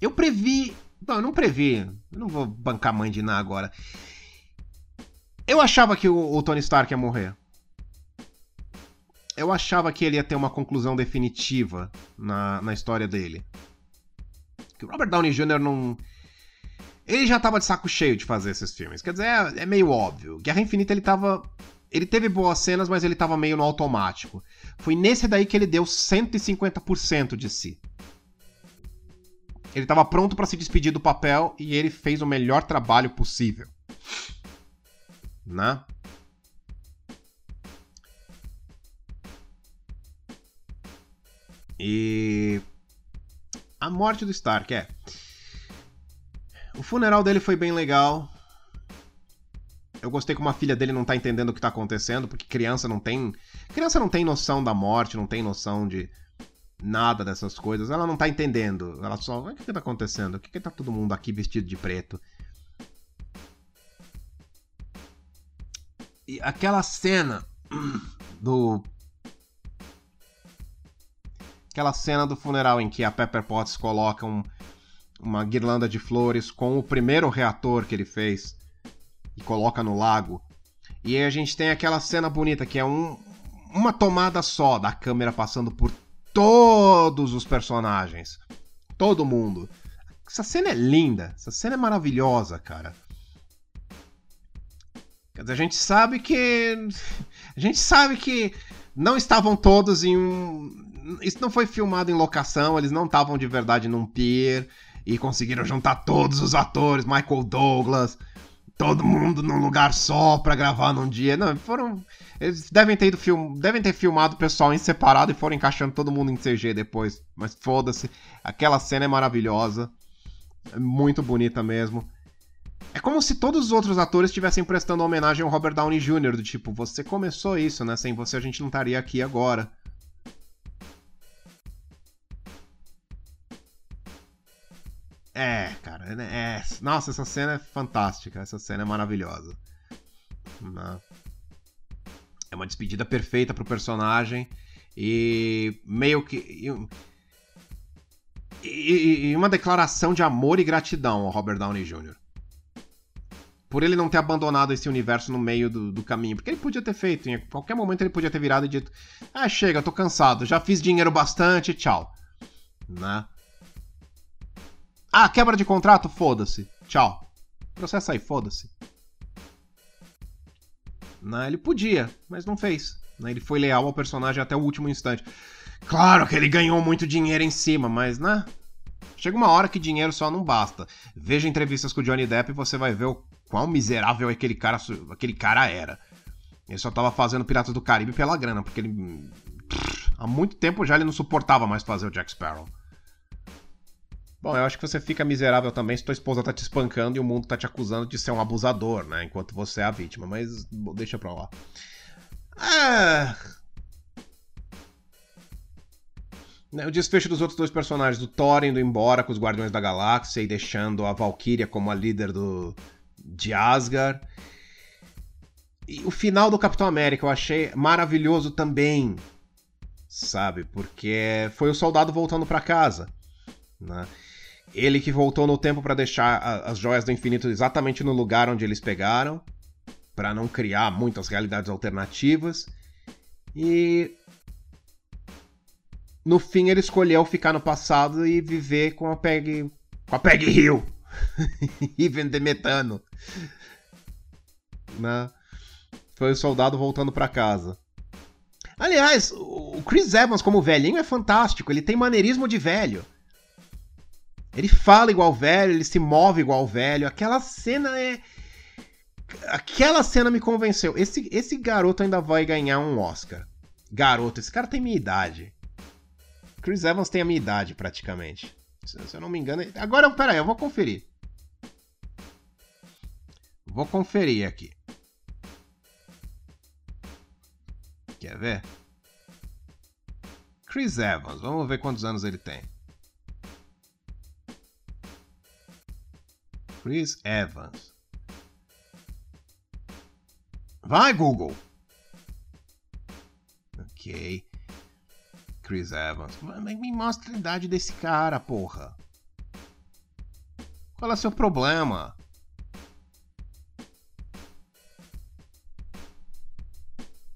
Eu previ. Não, eu não previ. Eu não vou bancar mãe de Ná agora. Eu achava que o, o Tony Stark ia morrer. Eu achava que ele ia ter uma conclusão definitiva na, na história dele. Que o Robert Downey Jr. não. Ele já tava de saco cheio de fazer esses filmes. Quer dizer, é, é meio óbvio. Guerra Infinita ele tava ele teve boas cenas, mas ele tava meio no automático. Foi nesse daí que ele deu 150% de si. Ele tava pronto para se despedir do papel e ele fez o melhor trabalho possível. Né? E a morte do Stark é. O funeral dele foi bem legal. Eu gostei como a filha dele não tá entendendo o que tá acontecendo, porque criança não tem. Criança não tem noção da morte, não tem noção de. nada dessas coisas. Ela não tá entendendo. Ela só. O que, que tá acontecendo? O que, que tá todo mundo aqui vestido de preto? E aquela cena do. Aquela cena do funeral em que a Pepper Potts coloca um, uma guirlanda de flores com o primeiro reator que ele fez e coloca no lago. E aí a gente tem aquela cena bonita que é um, uma tomada só da câmera passando por todos os personagens. Todo mundo. Essa cena é linda. Essa cena é maravilhosa, cara. Quer dizer, a gente sabe que. A gente sabe que não estavam todos em um. Isso não foi filmado em locação, eles não estavam de verdade num pier e conseguiram juntar todos os atores, Michael Douglas, todo mundo num lugar só pra gravar num dia. Não, foram. Eles devem ter ido film... devem ter filmado o pessoal em separado e foram encaixando todo mundo em CG depois. Mas foda-se. Aquela cena é maravilhosa. É muito bonita mesmo. É como se todos os outros atores estivessem prestando homenagem ao Robert Downey Jr., do tipo, você começou isso, né? Sem você a gente não estaria aqui agora. É, cara, é, nossa, essa cena é fantástica, essa cena é maravilhosa. É uma despedida perfeita pro personagem e meio que e, e, uma declaração de amor e gratidão ao Robert Downey Jr. Por ele não ter abandonado esse universo no meio do, do, caminho. Porque ele podia ter feito, em qualquer momento ele podia ter virado e dito: Ah, chega, tô cansado, já fiz dinheiro bastante, tchau. Né? Ah, quebra de contrato? Foda-se. Tchau. Processa aí, foda-se. Ele podia, mas não fez. Né? Ele foi leal ao personagem até o último instante. Claro que ele ganhou muito dinheiro em cima, mas, né? Chega uma hora que dinheiro só não basta. Veja entrevistas com o Johnny Depp e você vai ver o quão miserável aquele cara, aquele cara era. Ele só tava fazendo Piratas do Caribe pela grana, porque ele. Há muito tempo já ele não suportava mais fazer o Jack Sparrow. Bom, eu acho que você fica miserável também se tua esposa tá te espancando e o mundo tá te acusando de ser um abusador, né? Enquanto você é a vítima, mas deixa pra lá. Ah. O desfecho dos outros dois personagens, do Thor indo embora com os Guardiões da Galáxia e deixando a Valkyria como a líder do, de Asgard. E o final do Capitão América eu achei maravilhoso também, sabe? Porque foi o soldado voltando para casa, né? Ele que voltou no tempo para deixar as joias do infinito exatamente no lugar onde eles pegaram, para não criar muitas realidades alternativas. E no fim ele escolheu ficar no passado e viver com a Peg com a Peg Hill e vender metano. Né? Foi o soldado voltando para casa. Aliás, o Chris Evans como velhinho é fantástico, ele tem maneirismo de velho. Ele fala igual velho, ele se move igual velho. Aquela cena é. Aquela cena me convenceu. Esse, esse garoto ainda vai ganhar um Oscar. Garoto, esse cara tem minha idade. Chris Evans tem a minha idade, praticamente. Se, se eu não me engano. Agora, peraí, eu vou conferir. Vou conferir aqui. Quer ver? Chris Evans, vamos ver quantos anos ele tem. Chris Evans. Vai, Google! Ok. Chris Evans. Me mostra a idade desse cara, porra. Qual é o seu problema?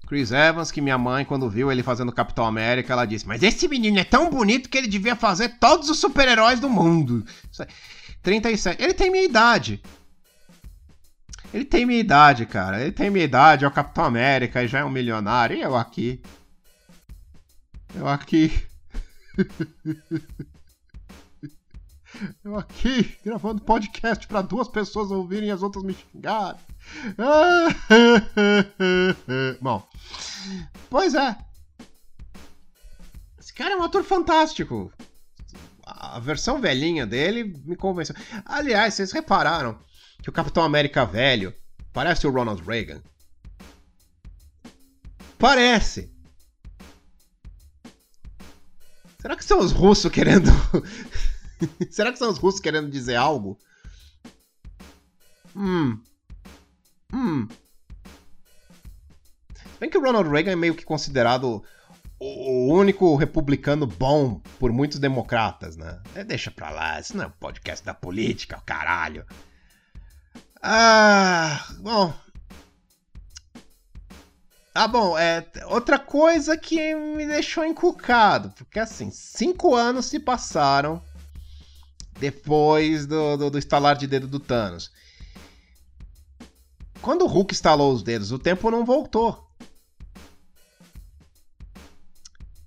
Chris Evans, que minha mãe, quando viu ele fazendo Capitão América, ela disse: Mas esse menino é tão bonito que ele devia fazer todos os super-heróis do mundo. 37. Ele tem minha idade. Ele tem minha idade, cara. Ele tem minha idade, é o Capitão América e já é um milionário. E eu aqui. Eu aqui. Eu aqui, gravando podcast para duas pessoas ouvirem e as outras me xingarem. Bom, pois é. Esse cara é um ator fantástico. A versão velhinha dele me convenceu. Aliás, vocês repararam que o Capitão América velho parece o Ronald Reagan? Parece. Será que são os russos querendo. Será que são os russos querendo dizer algo? Hum. Hum. Bem que o Ronald Reagan é meio que considerado o único republicano bom por muitos democratas, né? É, deixa pra lá, isso não é um podcast da política, caralho. Ah, bom. Ah, bom, é outra coisa que me deixou encucado, porque assim, cinco anos se passaram depois do, do, do estalar de dedo do Thanos. Quando o Hulk estalou os dedos, o tempo não voltou.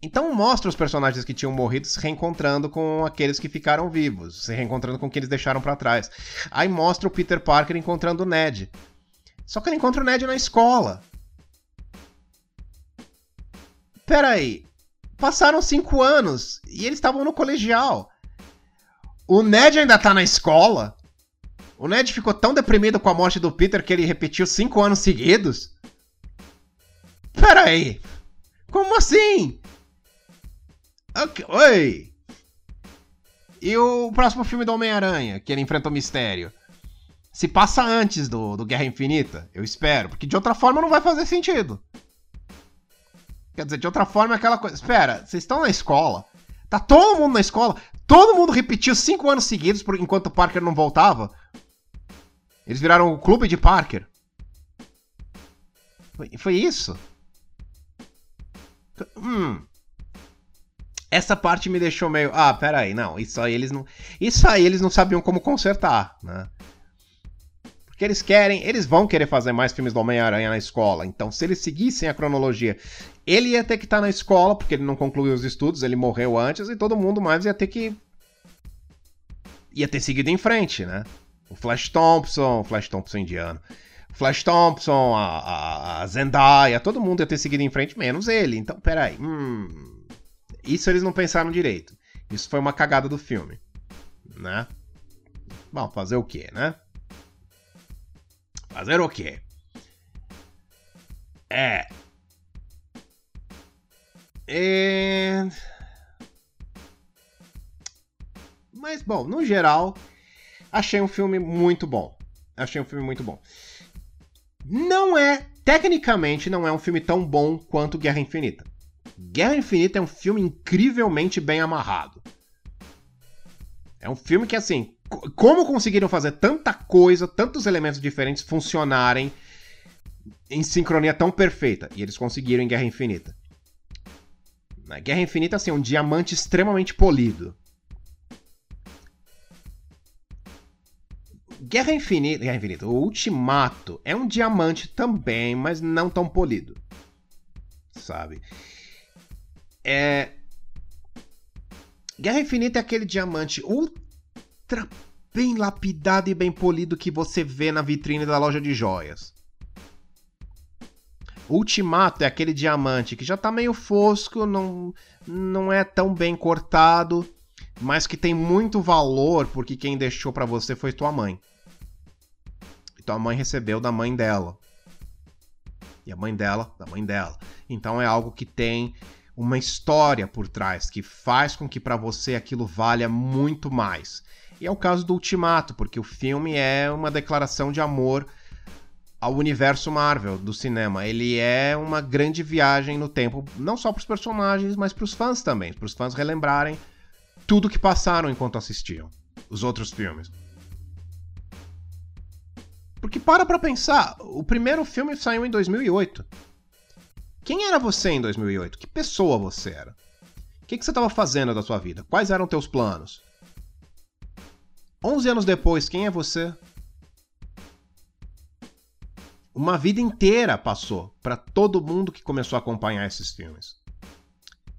Então mostra os personagens que tinham morrido se reencontrando com aqueles que ficaram vivos, se reencontrando com o que eles deixaram para trás. Aí mostra o Peter Parker encontrando o Ned. Só que ele encontra o Ned na escola. Peraí, passaram cinco anos e eles estavam no colegial. O Ned ainda tá na escola? O Ned ficou tão deprimido com a morte do Peter que ele repetiu cinco anos seguidos? Peraí, como assim? Okay. Oi! E o próximo filme do Homem-Aranha, que ele enfrenta o mistério? Se passa antes do, do Guerra Infinita? Eu espero, porque de outra forma não vai fazer sentido. Quer dizer, de outra forma é aquela coisa. Espera, vocês estão na escola. Tá todo mundo na escola. Todo mundo repetiu cinco anos seguidos por, enquanto o Parker não voltava. Eles viraram o clube de Parker. Foi, foi isso? Hum. Essa parte me deixou meio. Ah, peraí, não. Isso aí eles não. Isso aí eles não sabiam como consertar, né? Porque eles querem, eles vão querer fazer mais filmes do Homem-Aranha na escola. Então, se eles seguissem a cronologia, ele ia ter que estar tá na escola, porque ele não concluiu os estudos, ele morreu antes, e todo mundo mais ia ter que. ia ter seguido em frente, né? O Flash Thompson, o Flash Thompson indiano. Flash Thompson, a, a, a, Zendaya, todo mundo ia ter seguido em frente, menos ele. Então, peraí. Hum, isso eles não pensaram direito. Isso foi uma cagada do filme, né? Bom, fazer o quê, né? Fazer o quê? É. E... Mas, bom, no geral, achei um filme muito bom. Achei um filme muito bom. Não é, tecnicamente, não é um filme tão bom quanto Guerra Infinita. Guerra Infinita é um filme incrivelmente bem amarrado. É um filme que, assim, como conseguiram fazer tanta coisa, tantos elementos diferentes funcionarem em sincronia tão perfeita? E eles conseguiram em Guerra Infinita. Na Guerra Infinita, assim, é um diamante extremamente polido. Guerra Infinita, Guerra Infinita, o Ultimato é um diamante também, mas não tão polido. Sabe? É. Guerra Infinita é aquele diamante ultra bem lapidado e bem polido que você vê na vitrine da loja de joias. Ultimato é aquele diamante que já tá meio fosco, não, não é tão bem cortado, mas que tem muito valor porque quem deixou para você foi tua mãe. E tua mãe recebeu da mãe dela. E a mãe dela, da mãe dela. Então é algo que tem uma história por trás que faz com que para você aquilo valha muito mais. E é o caso do Ultimato, porque o filme é uma declaração de amor ao universo Marvel do cinema. Ele é uma grande viagem no tempo, não só para os personagens, mas para os fãs também, para os fãs relembrarem tudo que passaram enquanto assistiam os outros filmes. Porque para pra pensar, o primeiro filme saiu em 2008. Quem era você em 2008? Que pessoa você era? O que, que você estava fazendo da sua vida? Quais eram teus planos? 11 anos depois, quem é você? Uma vida inteira passou para todo mundo que começou a acompanhar esses filmes.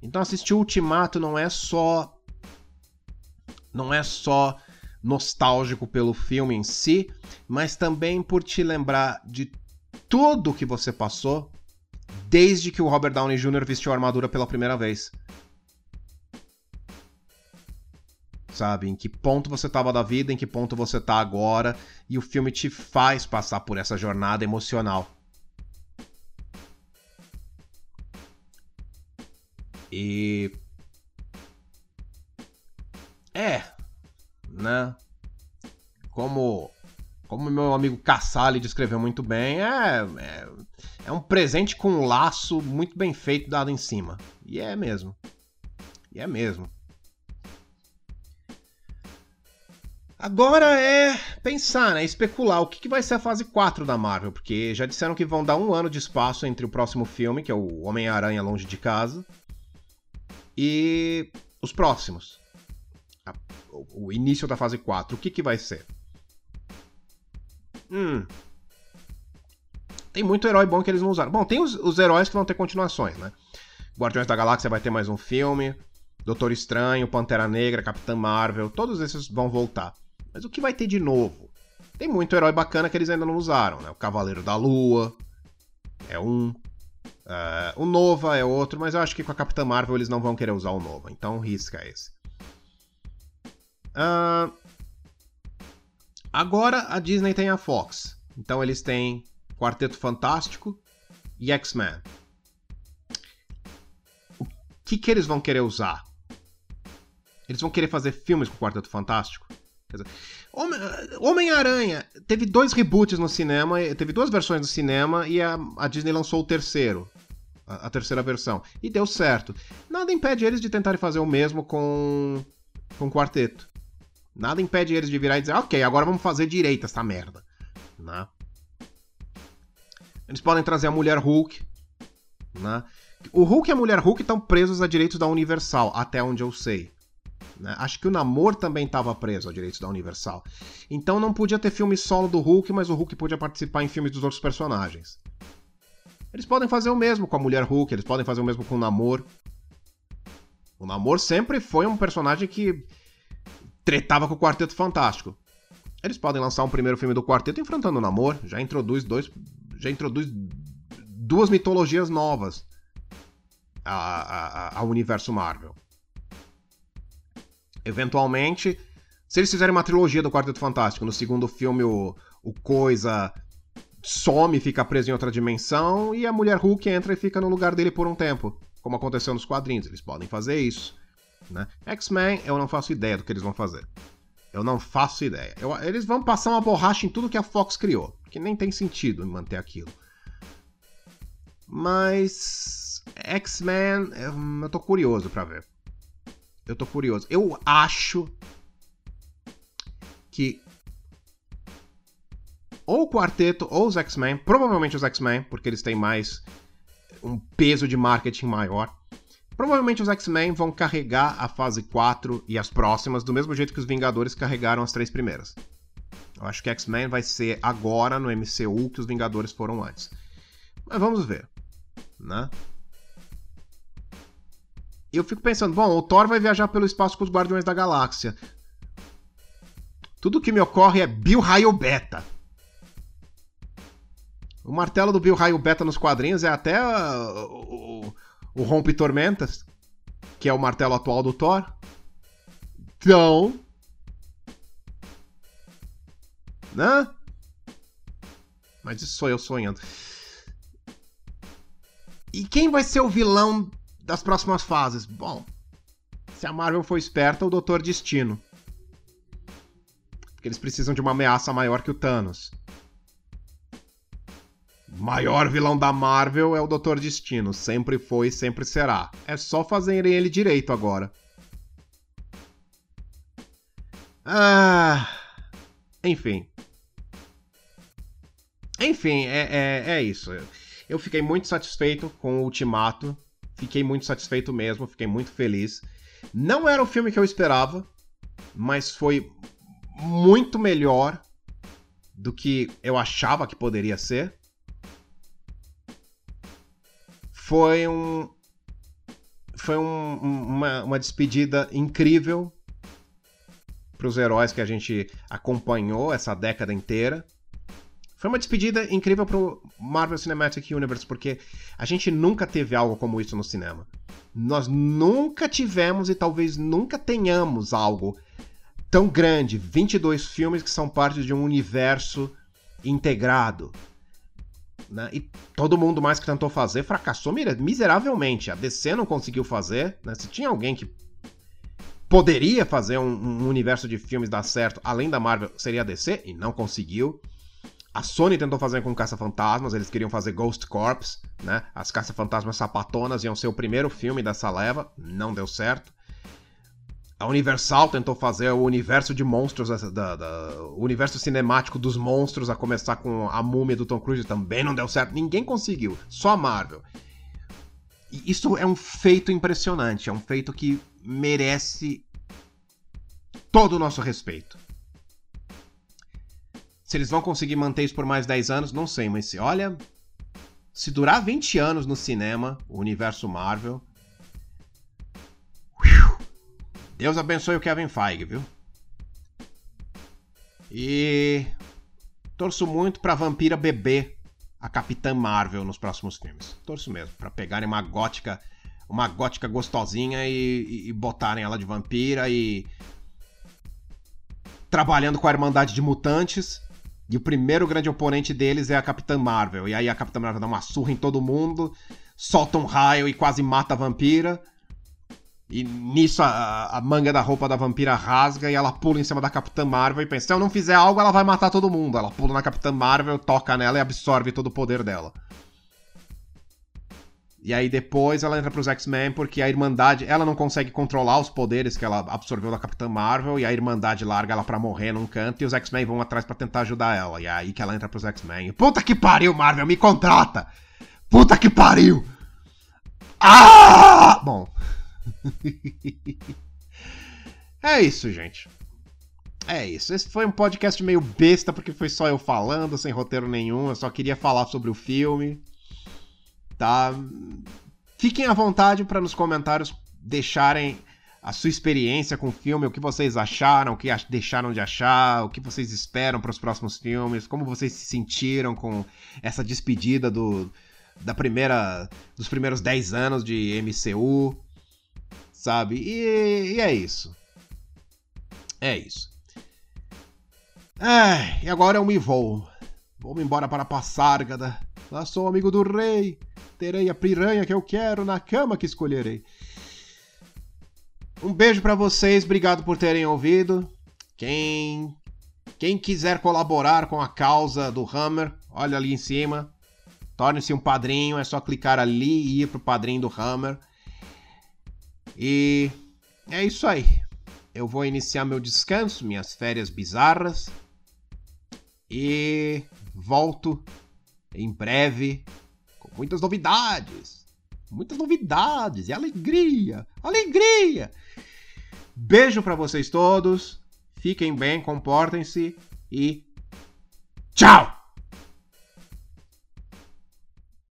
Então assistir Ultimato não é só não é só nostálgico pelo filme em si, mas também por te lembrar de tudo que você passou desde que o Robert Downey Jr. vestiu a armadura pela primeira vez. Sabe? Em que ponto você estava da vida, em que ponto você está agora, e o filme te faz passar por essa jornada emocional. E é, né? Como como meu amigo Cassali descreveu muito bem, é, é, é, um presente com um laço muito bem feito dado em cima. E é mesmo. E é mesmo. Agora é pensar, né? Especular o que, que vai ser a fase 4 da Marvel, porque já disseram que vão dar um ano de espaço entre o próximo filme, que é o Homem-Aranha Longe de Casa, e os próximos. O início da fase 4. O que, que vai ser? Hum. Tem muito herói bom que eles não usaram. Bom, tem os, os heróis que vão ter continuações, né? Guardiões da Galáxia vai ter mais um filme. Doutor Estranho, Pantera Negra, Capitã Marvel, todos esses vão voltar. Mas o que vai ter de novo? Tem muito herói bacana que eles ainda não usaram, né? O Cavaleiro da Lua é um. Uh, o Nova é outro, mas eu acho que com a Capitã Marvel eles não vão querer usar o Nova, então risca esse. Uh, agora a Disney tem a Fox, então eles têm Quarteto Fantástico e X-Men. O que, que eles vão querer usar? Eles vão querer fazer filmes com o Quarteto Fantástico? Homem-Aranha teve dois reboots no cinema, teve duas versões no cinema e a, a Disney lançou o terceiro, a, a, terceira versão, e deu certo. Nada impede eles de tentarem fazer o mesmo com com o quarteto. Nada impede eles de virar e dizer, ok, agora vamos fazer direito essa merda. Né? Eles podem trazer a Mulher Hulk. Né? O Hulk e a Mulher Hulk estão presos a direitos da Universal, até onde eu sei. Né? Acho que o Namor também estava preso a direitos da Universal. Então não podia ter filme solo do Hulk, mas o Hulk podia participar em filmes dos outros personagens. Eles podem fazer o mesmo com a Mulher Hulk, eles podem fazer o mesmo com o Namor. O Namor sempre foi um personagem que tretava com o Quarteto Fantástico. Eles podem lançar um primeiro filme do Quarteto enfrentando o Namor, já introduz dois, já introduz duas mitologias novas ao universo Marvel. Eventualmente, se eles fizerem uma trilogia do Quarteto Fantástico, no segundo filme o, o Coisa some, fica preso em outra dimensão, e a Mulher Hulk entra e fica no lugar dele por um tempo, como aconteceu nos quadrinhos. Eles podem fazer isso. Né? X-Men, eu não faço ideia do que eles vão fazer. Eu não faço ideia. Eu, eles vão passar uma borracha em tudo que a Fox criou, que nem tem sentido manter aquilo. Mas X-Men, eu, eu tô curioso para ver. Eu tô curioso. Eu acho que ou o quarteto ou os X-Men, provavelmente os X-Men, porque eles têm mais um peso de marketing maior. Provavelmente os X-Men vão carregar a fase 4 e as próximas do mesmo jeito que os Vingadores carregaram as três primeiras. Eu acho que X-Men vai ser agora no MCU que os Vingadores foram antes. Mas vamos ver, né? eu fico pensando, bom, o Thor vai viajar pelo espaço com os Guardiões da Galáxia. Tudo que me ocorre é Bill Raio Beta. O martelo do Bill Raio Beta nos quadrinhos é até uh, o, o, Rompe Tormentas, que é o martelo atual do Thor. Então. Né? Mas isso sou eu sonhando. E quem vai ser o vilão das próximas fases? Bom, se a Marvel for esperta, o Doutor Destino. Porque eles precisam de uma ameaça maior que o Thanos. Maior vilão da Marvel é o Doutor Destino. Sempre foi e sempre será. É só fazerem ele direito agora. Ah. Enfim. Enfim, é, é, é isso. Eu fiquei muito satisfeito com o Ultimato. Fiquei muito satisfeito mesmo, fiquei muito feliz. Não era o filme que eu esperava, mas foi muito melhor do que eu achava que poderia ser. Foi um. Foi um, uma, uma despedida incrível para os heróis que a gente acompanhou essa década inteira. Foi uma despedida incrível pro Marvel Cinematic Universe, porque a gente nunca teve algo como isso no cinema. Nós nunca tivemos e talvez nunca tenhamos algo tão grande 22 filmes que são parte de um universo integrado. Né? E todo mundo mais que tentou fazer fracassou miseravelmente. A DC não conseguiu fazer. Né? Se tinha alguém que poderia fazer um, um, universo de filmes dar certo além da Marvel seria a DC e não conseguiu. A Sony tentou fazer com Caça-Fantasmas, eles queriam fazer Ghost Corps, né? As Caça-Fantasmas sapatonas iam ser o primeiro filme dessa leva, não deu certo. A Universal tentou fazer o universo de monstros, da, da, o universo cinemático dos monstros, a começar com a múmia do Tom Cruise, também não deu certo. Ninguém conseguiu, só a Marvel. E isso é um feito impressionante, é um feito que merece todo o nosso respeito. Se eles vão conseguir manter isso por mais 10 anos, não sei, mas se olha, se durar 20 anos no cinema, o universo Marvel, Deus abençoe o Kevin Feige, viu? E torço muito pra vampira beber a Capitã Marvel nos próximos filmes. Torço mesmo, para pegarem uma gótica, uma gótica gostosinha e, e, e botarem ela de vampira e trabalhando com a Irmandade de Mutantes. E o primeiro grande oponente deles é a Capitã Marvel. E aí a Capitã Marvel dá uma surra em todo mundo, solta um raio e quase mata a vampira. E nisso a, a, manga da roupa da vampira rasga e ela pula em cima da Capitã Marvel e pensa: se eu não fizer algo, ela vai matar todo mundo. Ela pula na Capitã Marvel, toca nela e absorve todo o poder dela. E aí depois ela entra pros X-Men porque a Irmandade, ela não consegue controlar os poderes que ela absorveu da Capitã Marvel e a Irmandade larga ela pra morrer num canto e os X-Men vão atrás para tentar ajudar ela. E é aí que ela entra pros X-Men. Puta que pariu, Marvel, me contrata! Puta que pariu! Ah! Bom, é isso, gente. É isso. Esse foi um podcast meio besta, porque foi só eu falando, sem roteiro nenhum. Eu só queria falar sobre o filme. Tá? Fiquem à vontade para nos comentários deixarem a sua experiência com o filme, o que vocês acharam, o que deixaram de achar, o que vocês esperam para os próximos filmes, como vocês se sentiram com essa despedida do, da primeira, dos primeiros 10 anos de MCU sabe? E, e é isso. É isso. É, e agora eu me vou. Vou-me embora para Passárgada. Lá sou amigo do rei. Terei a piranha que eu quero na cama que escolherei. Um beijo para vocês, obrigado por terem ouvido. Quem quem quiser colaborar com a causa do Hammer, olha ali em cima. Torne-se um padrinho, é só clicar ali e ir pro padrinho do Hammer. E é isso aí. Eu vou iniciar meu descanso, minhas férias bizarras. E volto em breve com muitas novidades. Muitas novidades e alegria, alegria. Beijo para vocês todos. Fiquem bem, comportem-se e tchau.